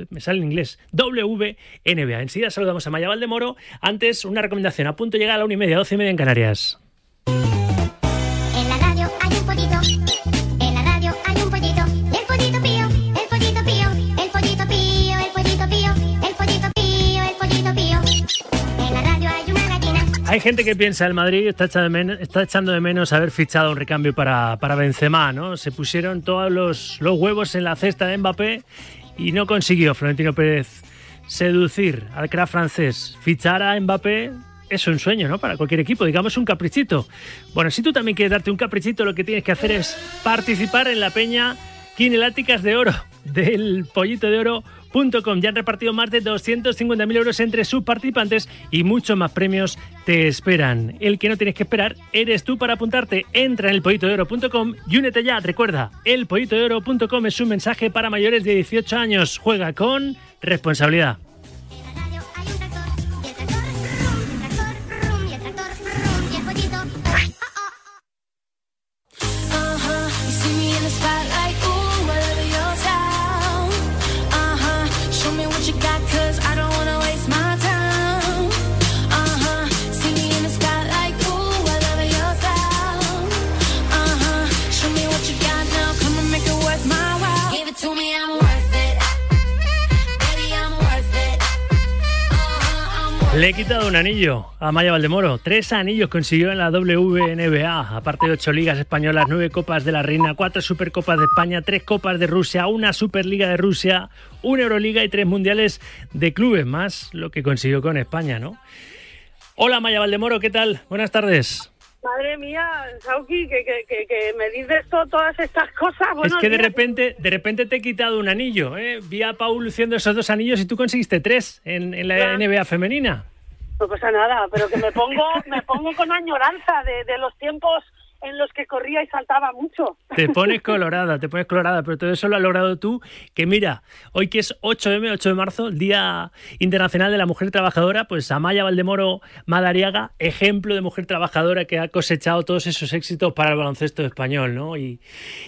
me sale en inglés, WNBA. Enseguida saludamos a Maya Valdemoro. Antes, una recomendación. A punto de llegar a la una y media, doce y media en Canarias. Hay gente que piensa el Madrid está echando de menos, haber fichado un recambio para, para Benzema, ¿no? Se pusieron todos los, los huevos en la cesta de Mbappé y no consiguió Florentino Pérez seducir al crack francés. Fichar a Mbappé es un sueño, ¿no? Para cualquier equipo, digamos un caprichito. Bueno, si tú también quieres darte un caprichito, lo que tienes que hacer es participar en la peña Quineláticas de Oro del Pollito de Oro poyitoPío.com. Ya han repartido más de 250.000 euros entre sus participantes y muchos más premios te esperan. El que no tienes que esperar eres tú para apuntarte. Entra en elpollitodeoro.com y únete ya. Recuerda, elpollitodeoro.com es un mensaje para mayores de 18 años. Juega con responsabilidad. Le he quitado un anillo a Maya Valdemoro. Tres anillos consiguió en la WNBA. Aparte de ocho ligas españolas, nueve copas de la Reina, cuatro supercopas de España, tres copas de Rusia, una Superliga de Rusia, una Euroliga y tres mundiales de clubes. Más lo que consiguió con España, ¿no? Hola Maya Valdemoro, ¿qué tal? Buenas tardes. Madre mía, Sauki, que, que, que, que me dices to- todas estas cosas. es Buenos que de días. repente, de repente te he quitado un anillo. ¿eh? Vi a Paul luciendo esos dos anillos y tú conseguiste tres en, en la Ya. NBA femenina. No pasa nada, pero que me pongo, me pongo con añoranza de, de los tiempos en los que corría y saltaba mucho. Te pones colorada, te pones colorada, pero todo eso lo has logrado tú. Que mira, hoy que es 8M, 8 de marzo, el Día Internacional de la Mujer Trabajadora, pues Amaya Valdemoro Madariaga, ejemplo de mujer trabajadora que ha cosechado todos esos éxitos para el baloncesto español, ¿no? Y,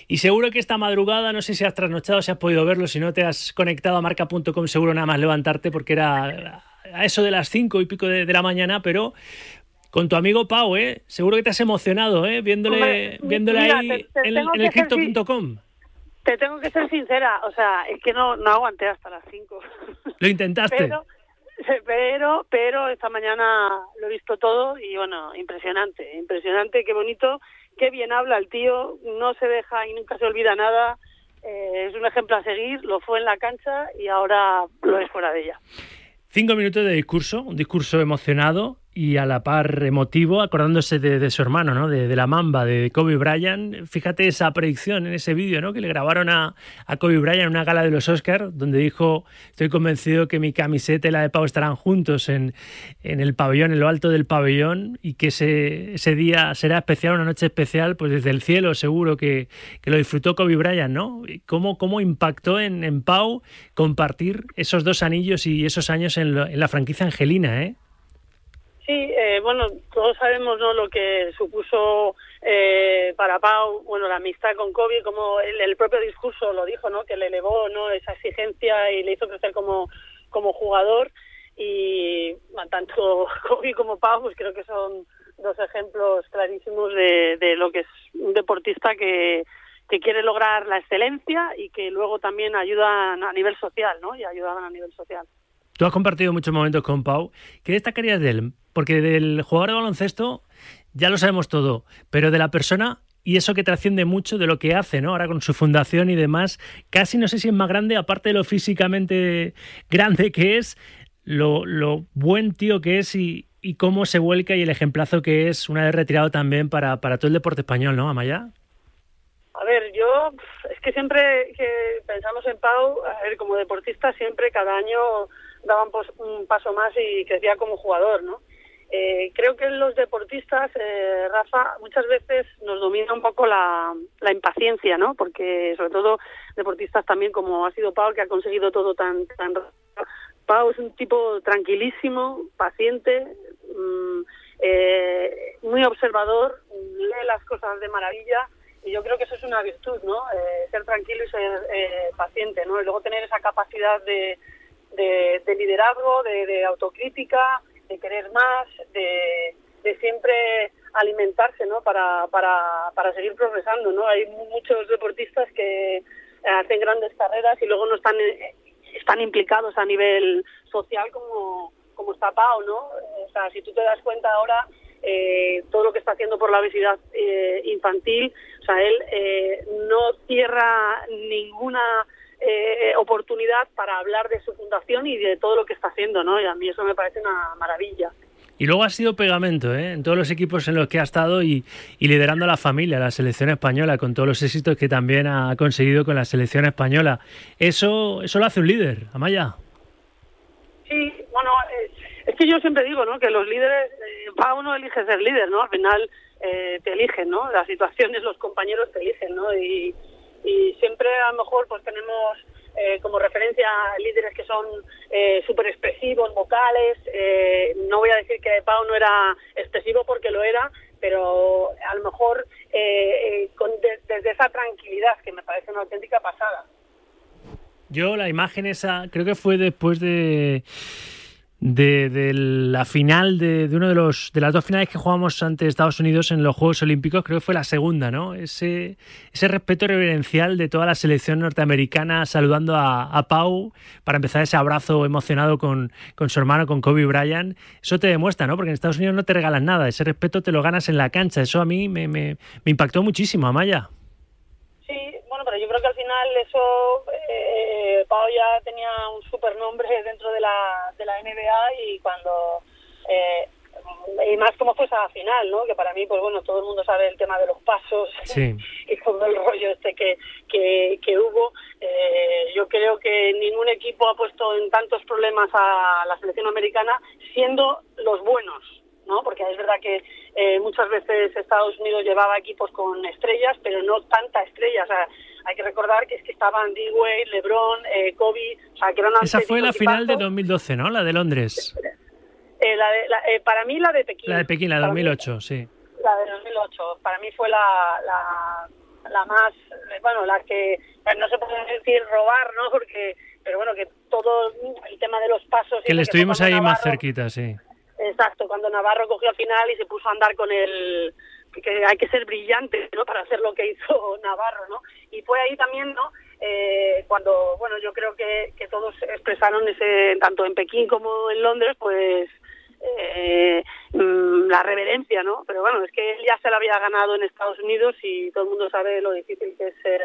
y seguro que esta madrugada, no sé si has trasnochado, si has podido verlo, si no te has conectado a marca.com, seguro nada más levantarte porque era a eso de las 5 y pico de, de la mañana, pero con tu amigo Pau, ¿eh? Seguro que te has emocionado, ¿eh? Viéndole, Hombre, viéndole mira, ahí te- te en, en el crypto.com. Te tengo que ser sincera, o sea, es que no, no aguanté hasta las 5. Lo intentaste. Pero, pero, pero esta mañana lo he visto todo y bueno, impresionante, impresionante, qué bonito, qué bien habla el tío, no se deja y nunca se olvida nada, eh, es un ejemplo a seguir, lo fue en la cancha y ahora lo es fuera de ella. Cinco minutos de discurso, un discurso emocionado y a la par emotivo, acordándose de, su hermano, ¿no? De, la mamba, de Kobe Bryant. Fíjate esa predicción en ese vídeo, ¿no? Que le grabaron a, Kobe Bryant en una gala de los Oscars, donde dijo, estoy convencido que mi camiseta y la de Pau estarán juntos en, el pabellón, en lo alto del pabellón, y que ese, día será especial, una noche especial, pues desde el cielo seguro que, que lo disfrutó Kobe Bryant, ¿no? ¿Cómo, cómo impactó en, Pau compartir esos dos anillos y esos años en, en la franquicia Angelina, ¿eh? Sí, eh, bueno, todos sabemos ¿no? lo que supuso eh, para Pau, bueno, la amistad con Kobe, como el, propio discurso lo dijo, ¿no? Que le elevó, ¿no? Esa exigencia y le hizo crecer como, como jugador y tanto Kobe como Pau, pues creo que son dos ejemplos clarísimos de, de lo que es un deportista que, que quiere lograr la excelencia y que luego también ayudan a nivel social, ¿no? Y ayudaban a nivel social. Tú has compartido muchos momentos con Pau. ¿Qué destacarías de él? Porque del jugador de baloncesto ya lo sabemos todo, pero de la persona y eso que trasciende mucho de lo que hace, ¿no? Ahora con su fundación y demás, casi no sé si es más grande, aparte de lo físicamente grande que es, lo, lo buen tío que es y, y cómo se vuelca y el ejemplazo que es una vez retirado también para, todo el deporte español, ¿no, Amaya? A ver, yo es que siempre que pensamos en Pau, a ver, como deportista siempre cada año daba un, pos- un paso más y crecía como jugador, ¿no? Eh, creo que los deportistas, eh, Rafa, muchas veces nos domina un poco la, impaciencia, ¿no? Porque sobre todo deportistas también como ha sido Pau, que ha conseguido todo tan, tan. Pau es un tipo tranquilísimo, paciente, mm, eh, muy observador, lee las cosas de maravilla y yo creo que eso es una virtud, ¿no? Eh, ser tranquilo y ser eh, paciente, ¿no? Y luego tener esa capacidad de, de, de liderazgo, de, de autocrítica, de querer más, de, de siempre alimentarse, ¿no? Para, para, para seguir progresando, ¿no? Hay mu- muchos deportistas que eh, hacen grandes carreras y luego no están eh, están implicados a nivel social como, como está Pau, ¿no? O sea, si tú te das cuenta ahora, eh, todo lo que está haciendo por la obesidad eh, infantil, o sea, él eh, no cierra ninguna eh, oportunidad para hablar de su fundación y de todo lo que está haciendo, ¿no? Y a mí eso me parece una maravilla. Y luego ha sido pegamento ¿eh? en todos los equipos en los que ha estado y, y liderando a la familia, la selección española, con todos los éxitos que también ha conseguido con la selección española. Eso, eso lo hace un líder, Amaya. Sí, bueno, eh, es que yo siempre digo, ¿no? Que los líderes, eh, cada uno elige ser líder, ¿no? Al final eh, te eligen, ¿no? Las situaciones, los compañeros te eligen, ¿no? Y, y siempre a lo mejor pues tenemos eh, como referencia líderes que son eh, súper expresivos, vocales. Eh, no voy a decir que Pau no era expresivo porque lo era, pero a lo mejor eh, eh, con, de- desde esa tranquilidad que me parece una auténtica pasada. Yo la imagen esa, creo que fue después de de, de la final de, de uno de los de las dos finales que jugamos ante Estados Unidos en los Juegos Olímpicos, creo que fue la segunda, ¿no? Ese, ese respeto reverencial de toda la selección norteamericana saludando a, a Pau para empezar ese abrazo emocionado con, con su hermano, con Kobe Bryant. Eso te demuestra, ¿no? Porque en Estados Unidos no te regalan nada, ese respeto te lo ganas en la cancha. Eso a mí me, me, me impactó muchísimo, Amaya. Sí, bueno, yo creo que al final eso, eh, Pau ya tenía un super nombre dentro de la, de la NBA y cuando, eh, y más como fue esa final, ¿no? Que para mí, pues bueno, todo el mundo sabe el tema de los pasos Sí. y todo el rollo este que, que, que hubo. Eh, yo creo que ningún equipo ha puesto en tantos problemas a la selección americana siendo los buenos, ¿no? Porque es verdad que eh, muchas veces Estados Unidos llevaba equipos con estrellas, pero no tanta estrella. O sea, hay que recordar que es que estaban D-Wade, LeBron, eh, Kobe, o sea, que eran Esa fue la final de equipazos. 2012, ¿no? La de Londres. Eh, la de- la- eh, para mí la de Pekín. La de Pekín, la de Para mí- 2008, sí. la de 2008. Para mí fue la, la, la más, bueno, la que, no se puede decir robar, ¿no? Porque, pero bueno, que todo el tema de los pasos... Que le estuvimos ahí más cerquita, sí. Exacto, cuando Navarro cogió al final y se puso a andar con el que hay que ser brillante ¿no? para hacer lo que hizo Navarro, ¿no? Y fue ahí también, ¿no? Eh, cuando, bueno, yo creo que, que todos expresaron ese, tanto en Pekín como en Londres, pues eh, mm, la reverencia, ¿no? Pero bueno, es que él ya se la había ganado en Estados Unidos y todo el mundo sabe lo difícil que es ser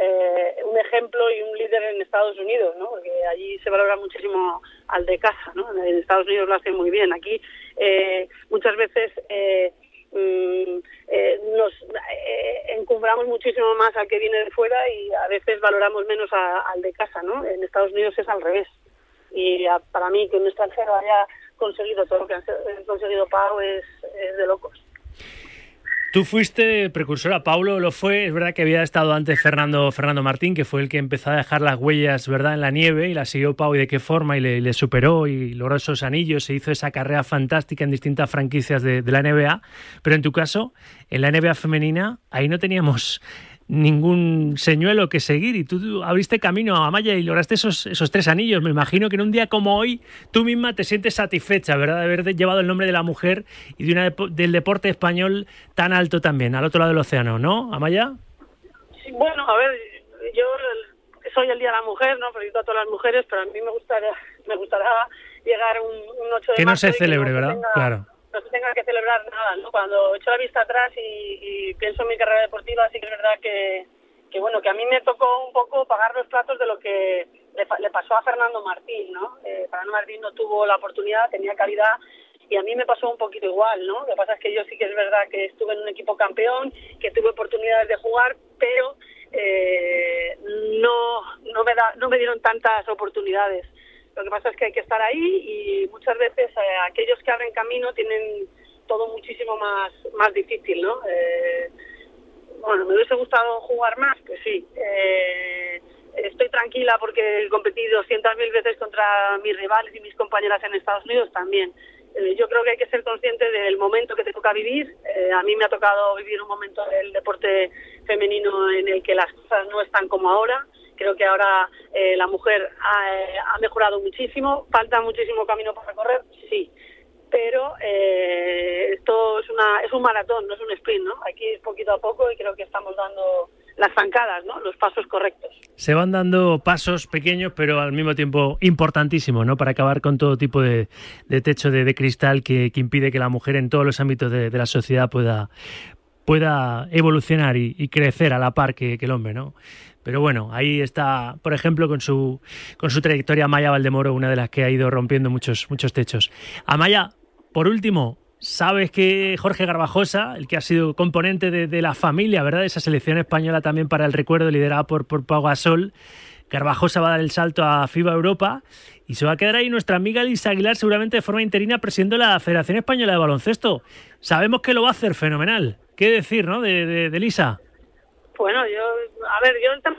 eh, un ejemplo y un líder en Estados Unidos, ¿no? Porque allí se valora muchísimo al de casa, ¿no? En Estados Unidos lo hacen muy bien. Aquí eh, muchas veces eh, mm, eh, nos eh, encumbramos muchísimo más al que viene de fuera y a veces valoramos menos al de casa, ¿no? En Estados Unidos es al revés. Y a- para mí que un extranjero haya conseguido todo lo que ha conseguido Pau es, es de locos. Tú fuiste precursora, Paulo lo fue, es verdad que había estado antes Fernando, Fernando Martín, que fue el que empezó a dejar las huellas ¿verdad? en la nieve y la siguió Pau y de qué forma y le, le superó y logró esos anillos, se hizo esa carrera fantástica en distintas franquicias de, de la NBA, pero en tu caso, en la NBA femenina, ahí no teníamos ningún señuelo que seguir y tú, abriste camino a Amaya y lograste esos, esos tres anillos. Me imagino que en un día como hoy tú misma te sientes satisfecha, ¿verdad? De haber llevado el nombre de la mujer y de una, del deporte español tan alto también, al otro lado del océano, ¿no, Amaya? Sí, bueno, a ver, yo soy el Día de la Mujer, ¿no? Felicito a todas las mujeres, pero a mí me gustaría, me gustaría llegar un, un 8 de Que no se celebre, ¿verdad? tenga- Claro. No se tenga que celebrar nada, ¿no? Cuando echo la vista atrás y, pienso en mi carrera deportiva, sí que es verdad que, que, bueno, que a mí me tocó un poco pagar los platos de lo que le, le pasó a Fernando Martín, ¿no? Eh, Fernando Martín no tuvo la oportunidad, tenía calidad y a mí me pasó un poquito igual, ¿no? Lo que pasa es que yo sí que es verdad que estuve en un equipo campeón, que tuve oportunidades de jugar, pero eh, no, no, me da, no me dieron tantas oportunidades. Lo que pasa es que hay que estar ahí y muchas veces eh, aquellos que abren camino tienen todo muchísimo más, más difícil, ¿no? Eh, bueno, me hubiese gustado jugar más, pues sí. Eh, estoy tranquila porque he competido cientos mil veces contra mis rivales y mis compañeras en Estados Unidos también. Eh, yo creo que hay que ser consciente del momento que te toca vivir. Eh, a mí me ha tocado vivir un momento del deporte femenino en el que las cosas no están como ahora. Creo que ahora eh, la mujer ha, eh, ha mejorado muchísimo. Falta muchísimo camino por recorrer, sí pero eh, esto es una es un maratón, no es un sprint, ¿no? Aquí es poquito a poco y creo que estamos dando las zancadas, ¿no? Los pasos correctos. Se van dando pasos pequeños, pero al mismo tiempo importantísimos, ¿no? Para acabar con todo tipo de, de techo de, cristal que, que impide que la mujer en todos los ámbitos de, la sociedad pueda, pueda evolucionar y, crecer a la par que el hombre, ¿no? Pero bueno, ahí está, por ejemplo, con su, con su trayectoria Amaya Valdemoro, una de las que ha ido rompiendo muchos, muchos techos. Amaya, por último, sabes que Jorge Garbajosa, el que ha sido componente de, la familia, ¿verdad? Esa selección española también para el recuerdo, liderada por, por Pau Gasol, Garbajosa va a dar el salto a FIBA Europa y se va a quedar ahí nuestra amiga Lisa Aguilar seguramente de forma interina presidiendo la Federación Española de Baloncesto. Sabemos que lo va a hacer fenomenal. ¿Qué decir, no? De, de Lisa. Bueno, yo, a ver, yo el tema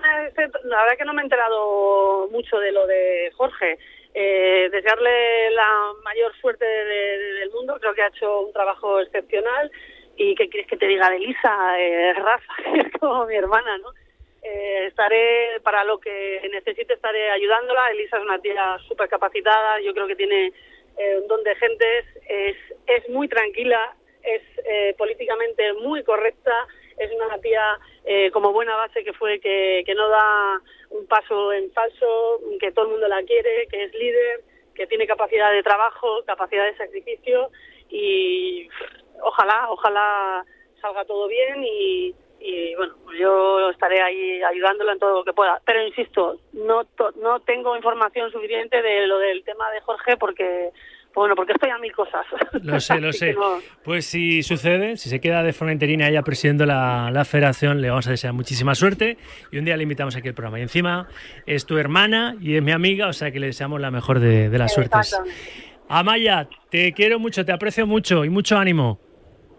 la verdad que no me he enterado mucho de lo de Jorge. Eh, desearle la mayor suerte de- de- del mundo, creo que ha hecho un trabajo excepcional. ¿Y qué quieres que te diga de Elisa? Eh, Rafa, es como mi hermana, ¿no? Eh, estaré, para lo que necesite, estaré ayudándola. Elisa es una tía súper capacitada, yo creo que tiene eh, un don de gentes, es, es muy tranquila, es eh, políticamente muy correcta, es una tía eh, como buena base que fue que, que no da un paso en falso, que todo el mundo la quiere, que es líder, que tiene capacidad de trabajo, capacidad de sacrificio y ojalá, ojalá salga todo bien y, y, bueno, pues yo estaré ahí ayudándola en todo lo que pueda. Pero insisto, no no tengo información suficiente de lo del tema de Jorge porque bueno, porque estoy a mil cosas. Lo sé, lo sé. no- Pues si sucede, si se queda de forma interina ella presidiendo la, la federación, le vamos a desear muchísima suerte y un día le invitamos aquí al programa. Y encima es tu hermana y es mi amiga, o sea que le deseamos la mejor de, de las suertes. Amaya, te quiero mucho, te aprecio mucho y mucho ánimo.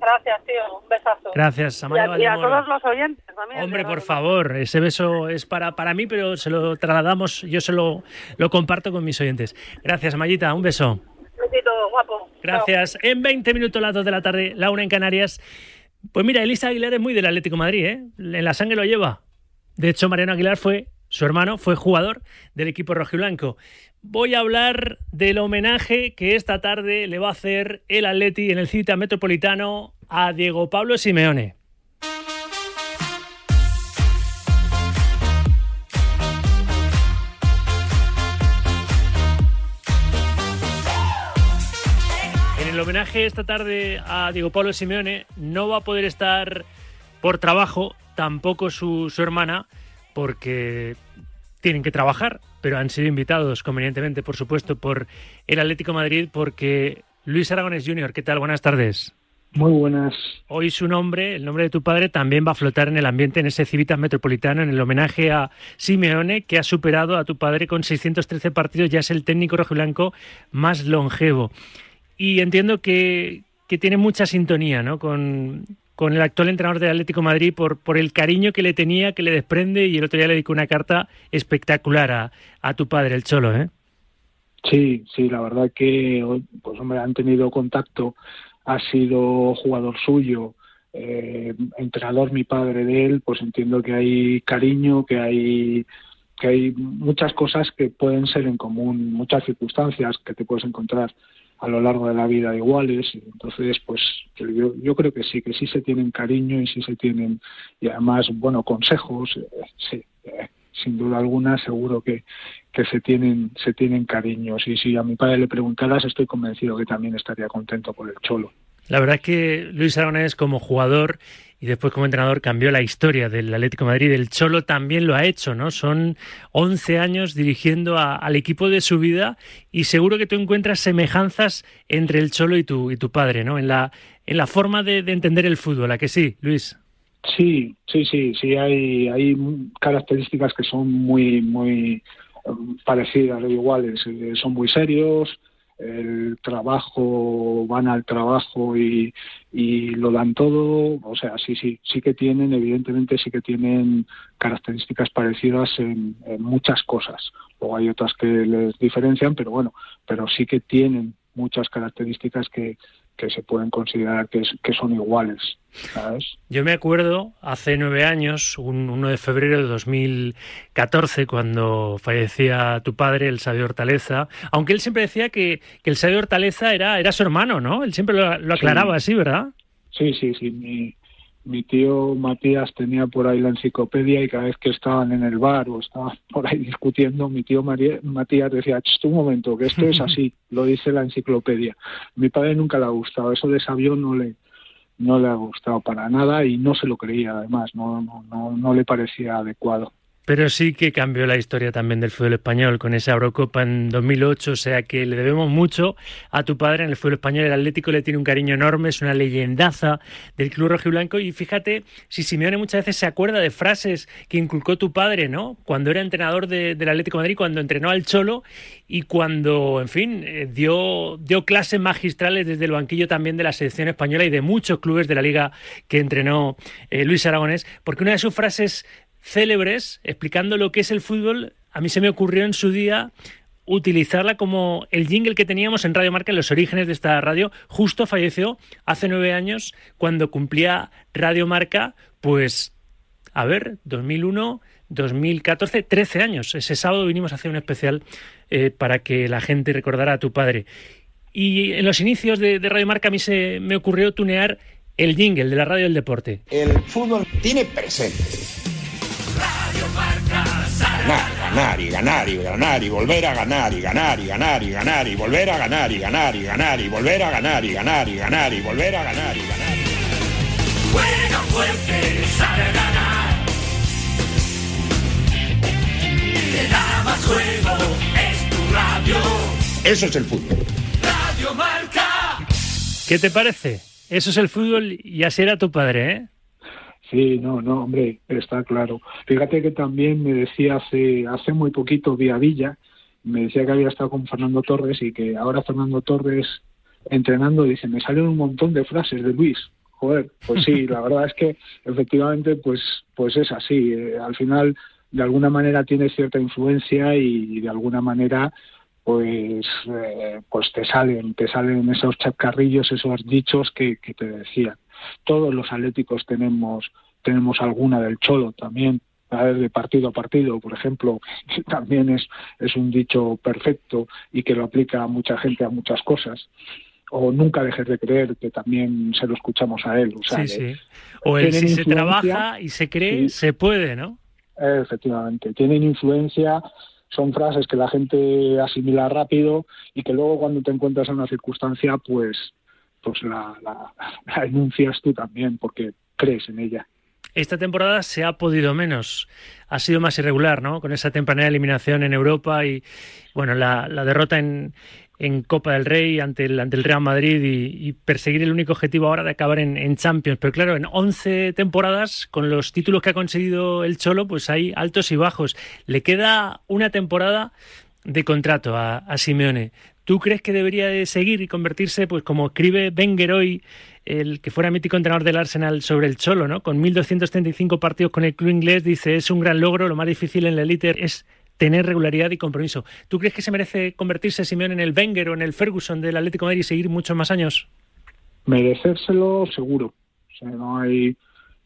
Gracias, tío. Un besazo. Gracias, Y Amaya a, y a todos los oyentes también. Hombre, por favor, ese beso es para, para mí, pero se lo trasladamos, yo se lo, lo comparto con mis oyentes. Gracias, Mayita, un beso. Besito, guapo. Gracias. En 20 minutos, las 2 de la tarde, la una en Canarias. Pues mira, Elisa Aguilar es muy del Atlético Madrid, ¿eh? En la sangre lo lleva. De hecho, Mariano Aguilar fue, su hermano, fue jugador del equipo rojiblanco. Voy a hablar del homenaje que esta tarde le va a hacer el Atleti en el Cita Metropolitano a Diego Pablo Simeone. El homenaje esta tarde a Diego Pablo Simeone no va a poder estar por trabajo tampoco su, su hermana porque tienen que trabajar, pero han sido invitados convenientemente, por supuesto, por el Atlético de Madrid porque Luis Aragones Jr., ¿qué tal? Buenas tardes. Muy buenas. Hoy su nombre, el nombre de tu padre, también va a flotar en el ambiente en ese Civitas Metropolitano, en el homenaje a Simeone, que ha superado a tu padre con 613 partidos, ya es el técnico rojiblanco más longevo. Y entiendo que, tiene mucha sintonía ¿no? con, el actual entrenador del Atlético Madrid por, el cariño que le tenía, que le desprende, y el otro día le dedicó una carta espectacular a, a tu padre, el Cholo. ¿eh? Sí, sí, la verdad que, pues hombre, han tenido contacto, ha sido jugador suyo, eh, entrenador mi padre de él, pues entiendo que hay cariño, que hay que hay muchas cosas que pueden ser en común, muchas circunstancias que te puedes encontrar a lo largo de la vida iguales. Entonces, pues yo, yo creo que sí, que sí se tienen cariño y sí se tienen, y además, bueno, consejos, eh, sí, eh, sin duda alguna, seguro que, que se tienen, se tienen cariños. Y si a mi padre le preguntaras, estoy convencido que también estaría contento por el cholo. La verdad es que Luis Aragonés como jugador y después como entrenador cambió la historia del Atlético Madrid. El Cholo también lo ha hecho, ¿no? Son 11 años dirigiendo a- al equipo de su vida y seguro que tú encuentras semejanzas entre el Cholo y tu, y tu padre, ¿no? En la, en la forma de, de entender el fútbol, ¿a que sí, Luis? Sí, sí, sí, sí, hay, hay características que son muy, muy eh, parecidas o iguales. Eh, Son muy serios, el trabajo, van al trabajo y, y lo dan todo. O sea, sí, sí, sí que tienen, evidentemente sí que tienen características parecidas en, en muchas cosas. Luego hay otras que les diferencian, pero bueno, pero sí que tienen muchas características que, que se pueden considerar que, es- que son iguales, ¿sabes? Yo me acuerdo hace nueve años, un 1 de febrero de 2014, cuando fallecía tu padre, el sabio Hortaleza, aunque él siempre decía que, que el sabio Hortaleza era, era su hermano, ¿no? Él siempre lo, lo aclaraba así, ¿verdad? Sí, sí, sí. Mi, mi tío Matías tenía por ahí la enciclopedia y cada vez que estaban en el bar o estaban por ahí discutiendo, mi tío María- Matías decía, "Ch, un momento, que esto es así, lo dice la enciclopedia. Mi padre nunca le ha gustado, eso de sabio no le no le ha gustado para nada y no se lo creía además, no, no, no, no le parecía adecuado. Pero sí que cambió la historia también del fútbol español con esa Eurocopa en 2008, o sea que le debemos mucho a tu padre en el fútbol español. El Atlético le tiene un cariño enorme, es una leyendaza del club rojiblanco y fíjate si Simeone muchas veces se acuerda de frases que inculcó tu padre, ¿no? Cuando era entrenador de- del Atlético de Madrid, cuando entrenó al Cholo y cuando, en fin, eh, dio, dio clases magistrales desde el banquillo también de la selección española y de muchos clubes de la liga que entrenó eh, Luis Aragonés, porque una de sus frases célebres, explicando lo que es el fútbol, a mí se me ocurrió en su día utilizarla como el jingle que teníamos en Radio Marca en los orígenes de esta radio. Justo falleció hace nueve años cuando cumplía Radio Marca, pues, a ver, 2001, 2014, 13 años. Ese sábado vinimos a hacer un especial eh, para que la gente recordara a tu padre. Y en los inicios de, de Radio Marca a mí se me ocurrió tunear el jingle de la radio del deporte. El fútbol tiene presente. Ganar, ganar y ganar y ganar y volver a ganar y ganar y ganar y ganar y volver a ganar y ganar y ganar y volver a ganar y ganar y ganar y volver a ganar y ganar. Juega fuerte, sabe ganar. Te da más juego, es tu radio. Eso es el fútbol. Radio Marca. ¿Qué te parece? Eso es el fútbol y así era tu padre, ¿eh? Sí, no, no, hombre, está claro. Fíjate que también me decía hace, hace muy poquito Vía Villa, me decía que había estado con Fernando Torres y que ahora Fernando Torres entrenando dice, me salen un montón de frases de Luis. Joder, pues sí, la verdad es que efectivamente pues, pues es así. Eh, al final, de alguna manera tiene cierta influencia y de alguna manera pues eh, pues te salen te salen esos chascarrillos esos dichos que, que te decían todos los atléticos tenemos tenemos alguna del cholo también ¿sabes? de partido a partido por ejemplo que también es es un dicho perfecto y que lo aplica a mucha gente a muchas cosas o nunca dejes de creer que también se lo escuchamos a él o sea, sí, sí. O el si se trabaja y se cree, Sí. se puede, ¿no? Efectivamente, tienen influencia, son frases que la gente asimila rápido y que luego cuando te encuentras en una circunstancia, pues, pues la, la, la enuncias tú también porque crees en ella. Esta temporada se ha podido menos, ha sido más irregular, ¿no? Con esa temprana eliminación en Europa y, bueno, la, derrota en, en Copa del Rey ante el, ante el Real Madrid y, perseguir el único objetivo ahora de acabar en, Champions. Pero claro, en 11 temporadas, con los títulos que ha conseguido el Cholo, pues hay altos y bajos. Le queda una temporada de contrato a Simeone. ¿Tú crees que debería de seguir y convertirse, pues como escribe Wenger hoy, el que fuera mítico entrenador del Arsenal sobre el Cholo, ¿no? Con 1.235 partidos con el club inglés, dice, es un gran logro, lo más difícil en la élite es tener regularidad y compromiso. ¿Tú crees que se merece convertirse Simeone en el Wenger o en el Ferguson del Atlético de Madrid y seguir muchos más años? Merecérselo seguro, o sea, no hay,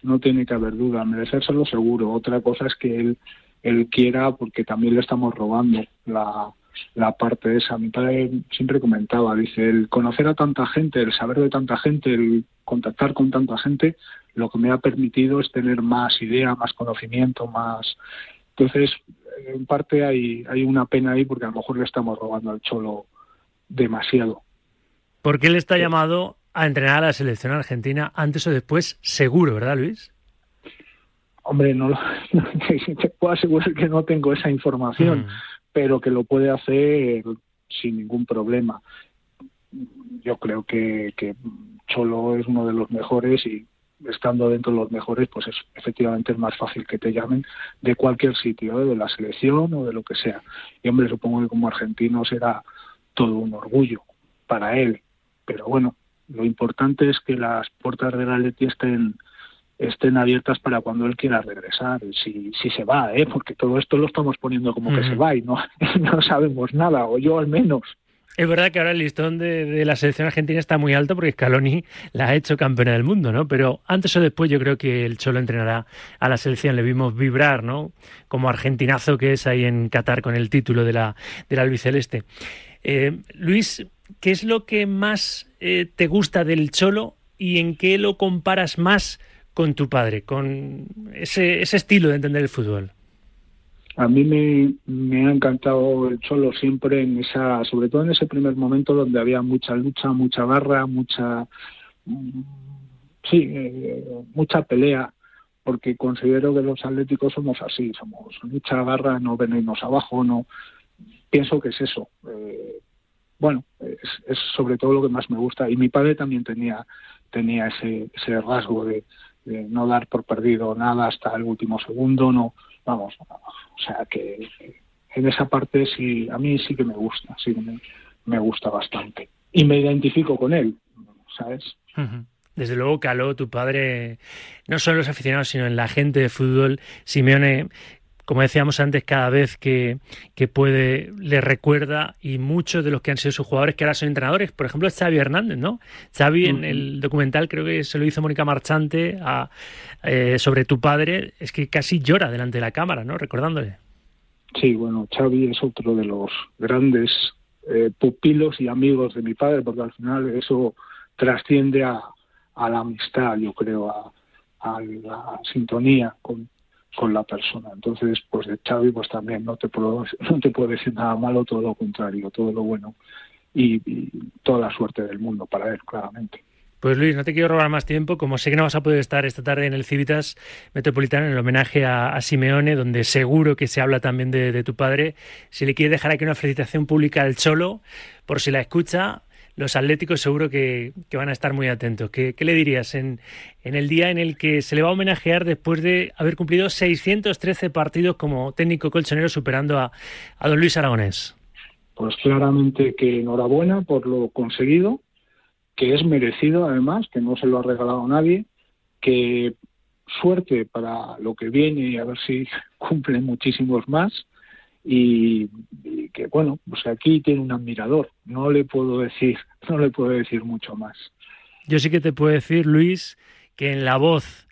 no tiene que haber duda, merecérselo seguro. Otra cosa es que él quiera porque también le estamos robando la, la parte esa. Mi padre siempre comentaba, dice, el conocer a tanta gente, el saber de tanta gente, el contactar con tanta gente, lo que me ha permitido es tener más idea, más conocimiento, más... Entonces, en parte hay, hay una pena ahí porque a lo mejor le estamos robando al cholo demasiado. Porque él está llamado a entrenar a la selección argentina antes o después, seguro, ¿verdad, Luis? Hombre, no lo, te puedo asegurar que no tengo esa información, pero que lo puede hacer sin ningún problema. Yo creo que, Cholo es uno de los mejores y estando dentro de los mejores, pues es, efectivamente es más fácil que te llamen de cualquier sitio, ¿eh? de la selección o de lo que sea. Y hombre, supongo que como argentino será todo un orgullo para él. Pero bueno, lo importante es que las puertas del Atleti estén estén abiertas para cuando él quiera regresar, si, si se va, ¿eh? porque todo esto lo estamos poniendo como que se va y no, no sabemos nada, o yo al menos. Es verdad que ahora el listón de, de la selección argentina está muy alto porque Scaloni la ha hecho campeona del mundo, ¿no? Pero antes o después yo creo que el Cholo entrenará a la selección. Le vimos vibrar, ¿no? Como argentinazo que es ahí en Qatar con el título de la, del albiceleste. Eh, Luis, ¿qué es lo que más eh, te gusta del Cholo y en qué lo comparas más con tu padre, con ese, ese estilo de entender el fútbol? A mí me, ha encantado el Cholo siempre en esa, sobre todo en ese primer momento donde había mucha lucha, mucha garra, mucha, sí, eh, mucha pelea, porque considero que los atléticos somos así, somos mucha garra, no venirnos abajo, no pienso que es eso. Eh, bueno, es, es sobre todo lo que más me gusta. Y mi padre también tenía, tenía ese, ese rasgo de, no dar por perdido nada hasta el último segundo, no, vamos, o sea que en esa parte sí, a mí sí que me gusta, sí que me, me gusta bastante. Y me identifico con él, ¿sabes? Desde luego caló tu padre, no solo en los aficionados, sino en la gente de fútbol. Simeone, como decíamos antes, cada vez que, que puede le recuerda y muchos de los que han sido sus jugadores que ahora son entrenadores, por ejemplo, es Xavi Hernández, ¿no? Xavi en el documental creo que se lo hizo Mónica Marchante a- eh, sobre tu padre, es que casi llora delante de la cámara, ¿no? Recordándole. Sí, bueno, Xavi es otro de los grandes eh, pupilos y amigos de mi padre, porque al final eso trasciende a, a la amistad, yo creo, a, a la sintonía con, con la persona. Entonces, pues de Xavi, pues también no te puedo, no te puedo decir nada malo, todo lo contrario, todo lo bueno y, toda la suerte del mundo para él, claramente. Pues Luis, no te quiero robar más tiempo, como sé que no vas a poder estar esta tarde en el Civitas Metropolitano en el homenaje a, a Simeone, donde seguro que se habla también de, de tu padre. Si le quieres dejar aquí una felicitación pública al Cholo, por si la escucha, los atléticos seguro que, que van a estar muy atentos. ¿Qué, qué le dirías en, en el día en el que se le va a homenajear después de haber cumplido 613 partidos como técnico colchonero superando a, a don Luis Aragonés? Pues claramente que enhorabuena por lo conseguido, que es merecido además, que no se lo ha regalado nadie, que suerte para lo que viene y a ver si cumple muchísimos más y, y que bueno, pues aquí tiene un admirador, no le puedo decir, no le puedo decir mucho más. Yo sí que te puedo decir, Luis, que en la voz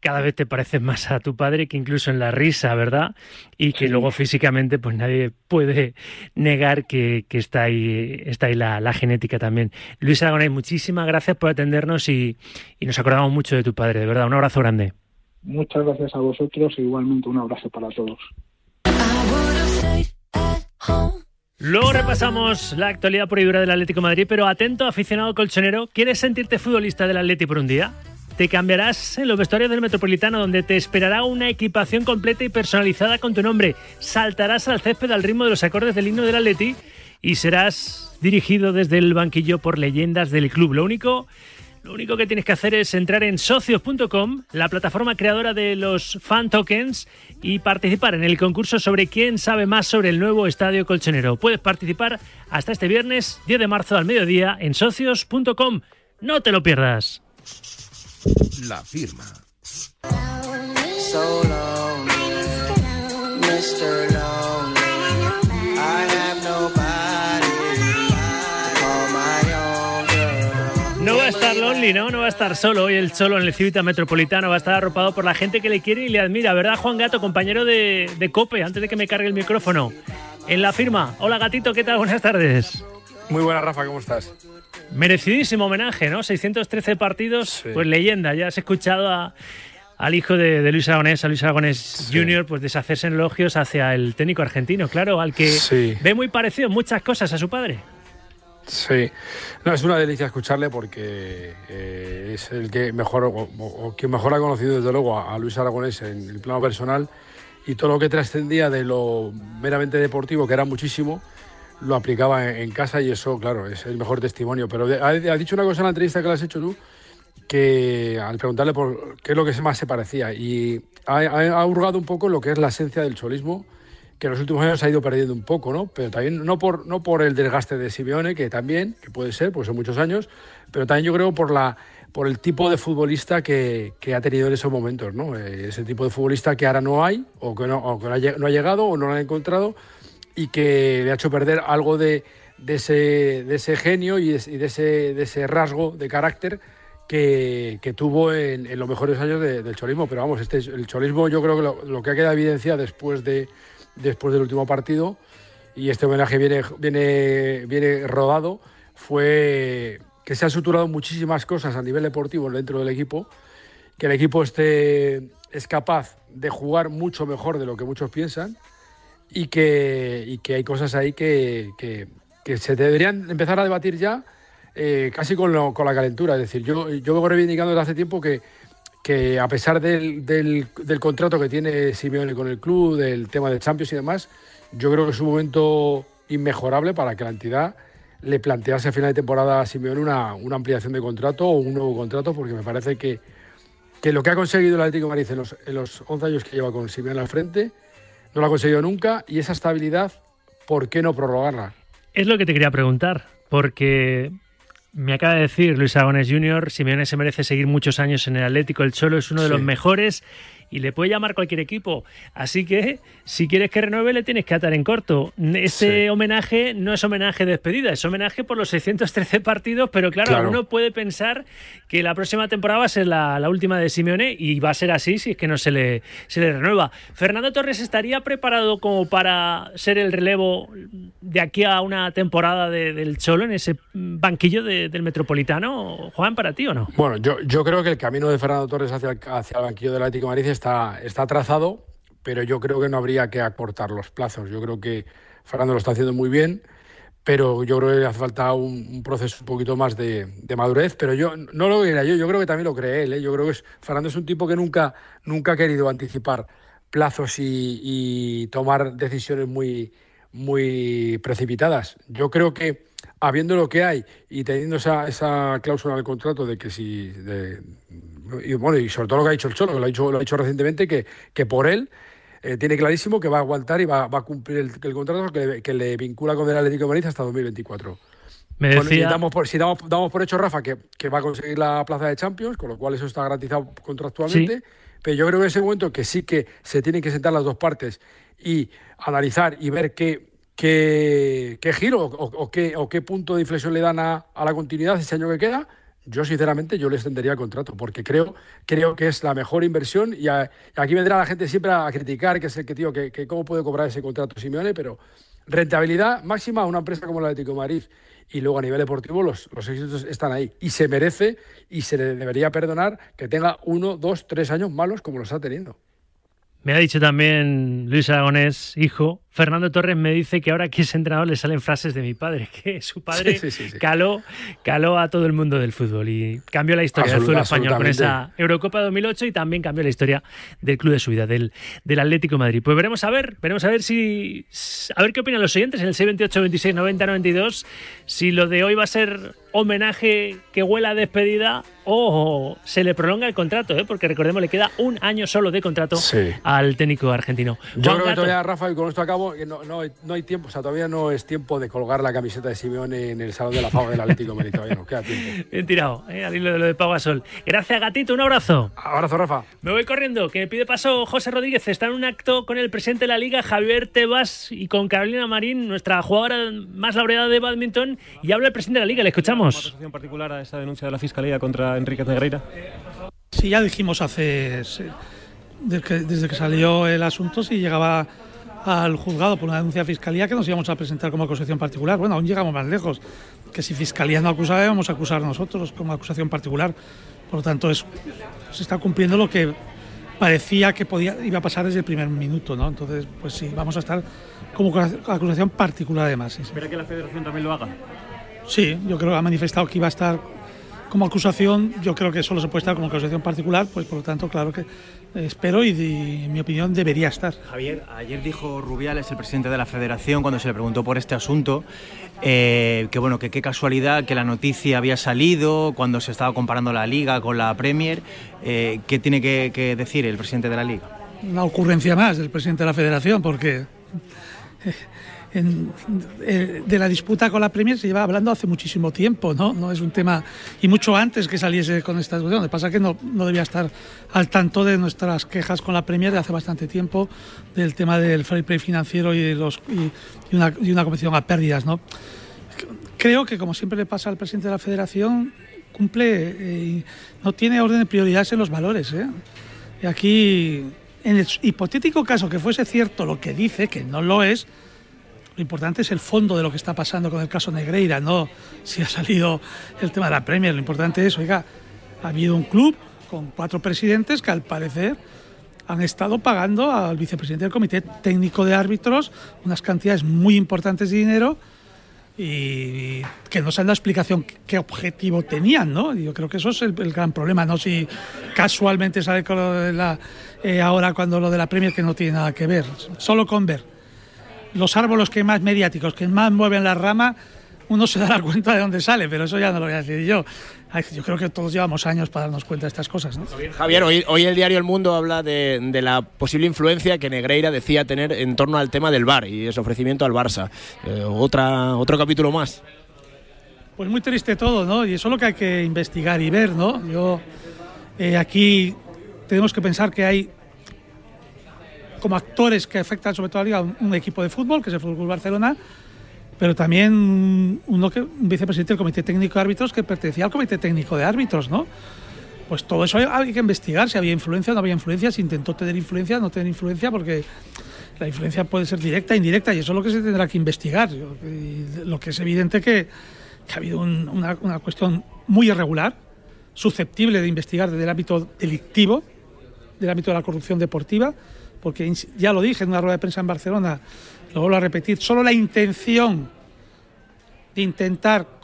cada vez te pareces más a tu padre que incluso en la risa, ¿verdad? Y que luego físicamente pues nadie puede negar que, que está ahí, está ahí la, la genética también. Luis Aragonés, muchísimas gracias por atendernos y, y nos acordamos mucho de tu padre, de verdad. Un abrazo grande. Muchas gracias a vosotros e igualmente un abrazo para todos. Luego repasamos la actualidad por del Atlético Madrid, pero atento, aficionado colchonero, ¿quieres sentirte futbolista del Atleti por un día? Te cambiarás en los vestuarios del Metropolitano, donde te esperará una equipación completa y personalizada con tu nombre. Saltarás al césped al ritmo de los acordes del himno del Atleti y serás dirigido desde el banquillo por leyendas del club. Lo único, lo único que tienes que hacer es entrar en socios.com, la plataforma creadora de los fan tokens, y participar en el concurso sobre quién sabe más sobre el nuevo estadio colchonero. Puedes participar hasta este viernes 10 de marzo al mediodía en socios.com. No te lo pierdas. La firma. So lonely, Mr. ¿no? No va a estar solo. Hoy el solo en el Civita Metropolitano va a estar arropado por la gente que le quiere y le admira, ¿verdad, Juan Gato, compañero de, de COPE, antes de que me cargue el micrófono? En la firma. Hola, gatito, ¿qué tal? Buenas tardes. Muy buena, Rafa, ¿cómo estás? Merecidísimo homenaje, ¿no? 613 partidos, pues leyenda. Ya has escuchado a- al hijo de, de Luis Aragonés, a Luis Aragonés Jr., pues deshacerse en elogios hacia el técnico argentino, claro, al que Sí. ve muy parecido en muchas cosas a su padre. Sí, no, es una delicia escucharle porque eh, es el que mejor, quien mejor ha conocido desde luego a, Luis Aragonés en el plano personal y todo lo que trascendía de lo meramente deportivo, que era muchísimo, lo aplicaba en, casa y eso, claro, es el mejor testimonio. Pero ha dicho una cosa en la entrevista que le has hecho tú, que al preguntarle por qué es lo que más se parecía y ha, ha- ha hurgado un poco lo que es la esencia del cholismo que en los últimos años ha ido perdiendo un poco, ¿no? Pero también no por, no por el desgaste de Simeone, que también, que puede ser, pues son muchos años, pero también yo creo por la por el tipo de futbolista que, que ha tenido en esos momentos, ¿no? Eh, ese tipo de futbolista que ahora no hay, o que no, o que no ha llegado, o no lo ha encontrado, y que le ha hecho perder algo de, de ese, de ese genio y de, y de ese, de ese rasgo de carácter que, que tuvo en, en los mejores años de- del cholismo. Pero vamos, este, el cholismo yo creo que lo, lo que ha quedado evidencia después, de, después del último partido, y este homenaje viene, viene, viene rodado, fue que se han suturado muchísimas cosas a nivel deportivo dentro del equipo, que el equipo esté, es capaz de jugar mucho mejor de lo que muchos piensan y que, y que hay cosas ahí que, que- se deberían empezar a debatir ya eh, casi con, lo- con la calentura. Es decir, yo, yo vengo reivindicando desde hace tiempo que, que a pesar del, del- contrato que tiene Simeone con el club, del tema de Champions y demás, yo creo que es un momento inmejorable para que la entidad le plantease a final de temporada a Simeone una, una ampliación de contrato o un nuevo contrato, porque me parece que, que lo que ha conseguido el Atlético de Madrid en los, en los 11 años que lleva con Simeone al frente, no lo ha conseguido nunca, y esa estabilidad, ¿por qué no prorrogarla? Es lo que te quería preguntar, porque me acaba de decir Luis Aragonés Jr., Simeone se merece seguir muchos años en el Atlético, el Cholo es uno de Sí. los mejores y le puede llamar cualquier equipo. Así que si quieres que renueve le tienes que atar en corto. Este homenaje no es homenaje de despedida, es homenaje por los 613 partidos, pero claro, Claro. uno puede pensar que la próxima temporada va a ser la, la última de Simeone y va a ser así si es que no se le, se le renueva. ¿Fernando Torres estaría preparado como para ser el relevo de aquí a una temporada de- del Cholo en ese banquillo de- del Metropolitano? Juan, para ti o no? Bueno, yo, yo creo que el camino de Fernando Torres hacia el, hacia el banquillo del Atlético de Madrid está, está trazado, pero yo creo que no habría que acortar los plazos. Yo creo que Fernando lo está haciendo muy bien, pero yo creo que hace falta un, un proceso un poquito más de, de madurez. Pero yo no lo diría yo, yo creo que también lo cree él. ¿eh? Yo creo que es- Fernando es un tipo que nunca, nunca ha querido anticipar plazos y, y tomar decisiones muy, muy precipitadas. Yo creo que habiendo lo que hay y teniendo esa, esa cláusula en el contrato de que si de- y bueno y sobre todo lo que ha dicho el Cholo que lo ha dicho, lo ha dicho recientemente que, que por él eh, tiene clarísimo que va a aguantar y va, va a cumplir el, el contrato que le, que le vincula con el Atlético de Madrid hasta 2024. Me Bueno, y decía- damos por, si damos, damos por hecho, Rafa, que, que va a conseguir la plaza de Champions, con lo cual eso está garantizado contractualmente. Pero yo creo que en ese momento que sí que se tienen que sentar las dos partes y analizar y ver qué, qué, qué giro o, o qué, o qué punto de inflexión le dan a, a la continuidad ese año que queda. Yo, sinceramente, yo le extendería el contrato porque creo, creo que es la mejor inversión y, a- aquí vendrá la gente siempre a criticar que es el que, tío, que, cómo puede cobrar ese contrato Simeone, pero rentabilidad máxima a una empresa como el Atlético de Madrid y luego a nivel deportivo los, los éxitos están ahí y se merece y se le debería perdonar que tenga uno, dos, tres años malos como los está teniendo. Me ha dicho también Luis Aragonés, hijo, Fernando Torres me dice que ahora que es entrenador le salen frases de mi padre, que su padre Sí, sí, sí, sí. caló, caló a todo el mundo del fútbol y cambió la historia del fútbol español con esa. Eurocopa 2008 y también cambió la historia del club de su vida, del, del Atlético de Madrid. Pues veremos a ver, veremos a ver si a ver qué opinan los oyentes en el 628 26 90 92 si lo de hoy va a ser homenaje que huela a despedida o se le prolonga el contrato, ¿eh? porque recordemos le queda un año solo de contrato al técnico argentino. Yo Juan creo que todavía, Rafa, y con esto acabo, que no, no, no hay tiempo, o sea, todavía no es tiempo de colgar la camiseta de Simeone en el Salón de la Fama del Atlético de Madrid, todavía no queda tiempo. Bien tirado, ¿eh? al hilo de lo de Pau Gasol. Gracias, gatito, un abrazo. Abrazo, Rafa. Me voy corriendo, que me pide paso José Rodríguez. Está en un acto con el presidente de la Liga, Javier Tebas, y con Carolina Marín, nuestra jugadora más laureada de badminton, y habla el presidente de la Liga. Le escuchamos. en particular a esta denuncia de la Fiscalía contra Enrique Negreira? Sí, ya dijimos hace. sí, desde que, desde que salió el asunto, si llegaba al juzgado por una denuncia de fiscalía, que nos íbamos a presentar como acusación particular. Bueno, aún llegamos más lejos. Que si fiscalía no acusaba, íbamos a acusar nosotros como acusación particular. Por lo tanto, es, se está cumpliendo lo que parecía que podía, iba a pasar desde el primer minuto, ¿no? Entonces, pues sí, vamos a estar como acusación particular además. sí, sí. ¿Espera que la Federación también lo haga? Sí, yo creo que ha manifestado que iba a estar como acusación. Yo creo que solo se puede estar como acusación particular, pues por lo tanto, claro que eh, espero y, de- en mi opinión debería estar. Javier, ayer dijo Rubiales, el presidente de la Federación, cuando se le preguntó por este asunto, eh, que bueno, que qué casualidad que la noticia había salido cuando se estaba comparando la Liga con la Premier. Eh, ¿Qué tiene que, que decir el presidente de la Liga? Una ocurrencia más del presidente de la Federación, porque en- eh, de la disputa con la Premier se lleva hablando hace muchísimo tiempo, ¿no? No es un tema, y mucho antes que saliese con esta discusión. Lo que pasa es que no, no debía estar al tanto de nuestras quejas con la Premier de hace bastante tiempo, del tema del fair play financiero y, de los, y, y una, y una competición a pérdidas, ¿no? Creo que, como siempre le pasa al presidente de la Federación, cumple, eh, no tiene orden de prioridades en los valores. ¿eh? Y aquí, en el hipotético caso que fuese cierto lo que dice, que no lo es, lo importante es el fondo de lo que está pasando con el caso Negreira, no si ha salido el tema de la Premier. Lo importante es, oiga, ha habido un club con cuatro presidentes que al parecer han estado pagando al vicepresidente del Comité Técnico de Árbitros unas cantidades muy importantes de dinero y que no se han dado explicación qué objetivo tenían, ¿no? Yo creo que eso es el, gran problema, no si casualmente sale eh, ahora cuando lo de la Premier que no tiene nada que ver, solo con ver los árboles que más mediáticos, que más mueven la rama, uno se dará cuenta de dónde sale, pero eso ya no lo voy a decir yo. Yo creo que todos llevamos años para darnos cuenta de estas cosas, ¿no? Javier, hoy, hoy el diario El Mundo habla de, de la posible influencia que Negreira decía tener en torno al tema del VAR y ese ofrecimiento al Barça. Eh, otra, otro capítulo más. Pues muy triste todo, ¿no? Y eso es lo que hay que investigar y ver, ¿no? Yo eh, aquí tenemos que pensar que hay como actores que afectan sobre todo a la liga un, un equipo de fútbol, que es el Fútbol Barcelona, pero también uno que, un vicepresidente del Comité Técnico de Árbitros que pertenecía al Comité Técnico de Árbitros, ¿no? Pues todo eso hay, que investigar, si había influencia o no había influencia, si intentó tener influencia o no tener influencia, porque la influencia puede ser directa e indirecta y eso es lo que se tendrá que investigar. Y lo que es evidente que, que ha habido un- una, una cuestión muy irregular, susceptible de investigar desde el ámbito delictivo, del ámbito de la corrupción deportiva, porque ya lo dije en una rueda de prensa en Barcelona, lo vuelvo a repetir, solo la intención de intentar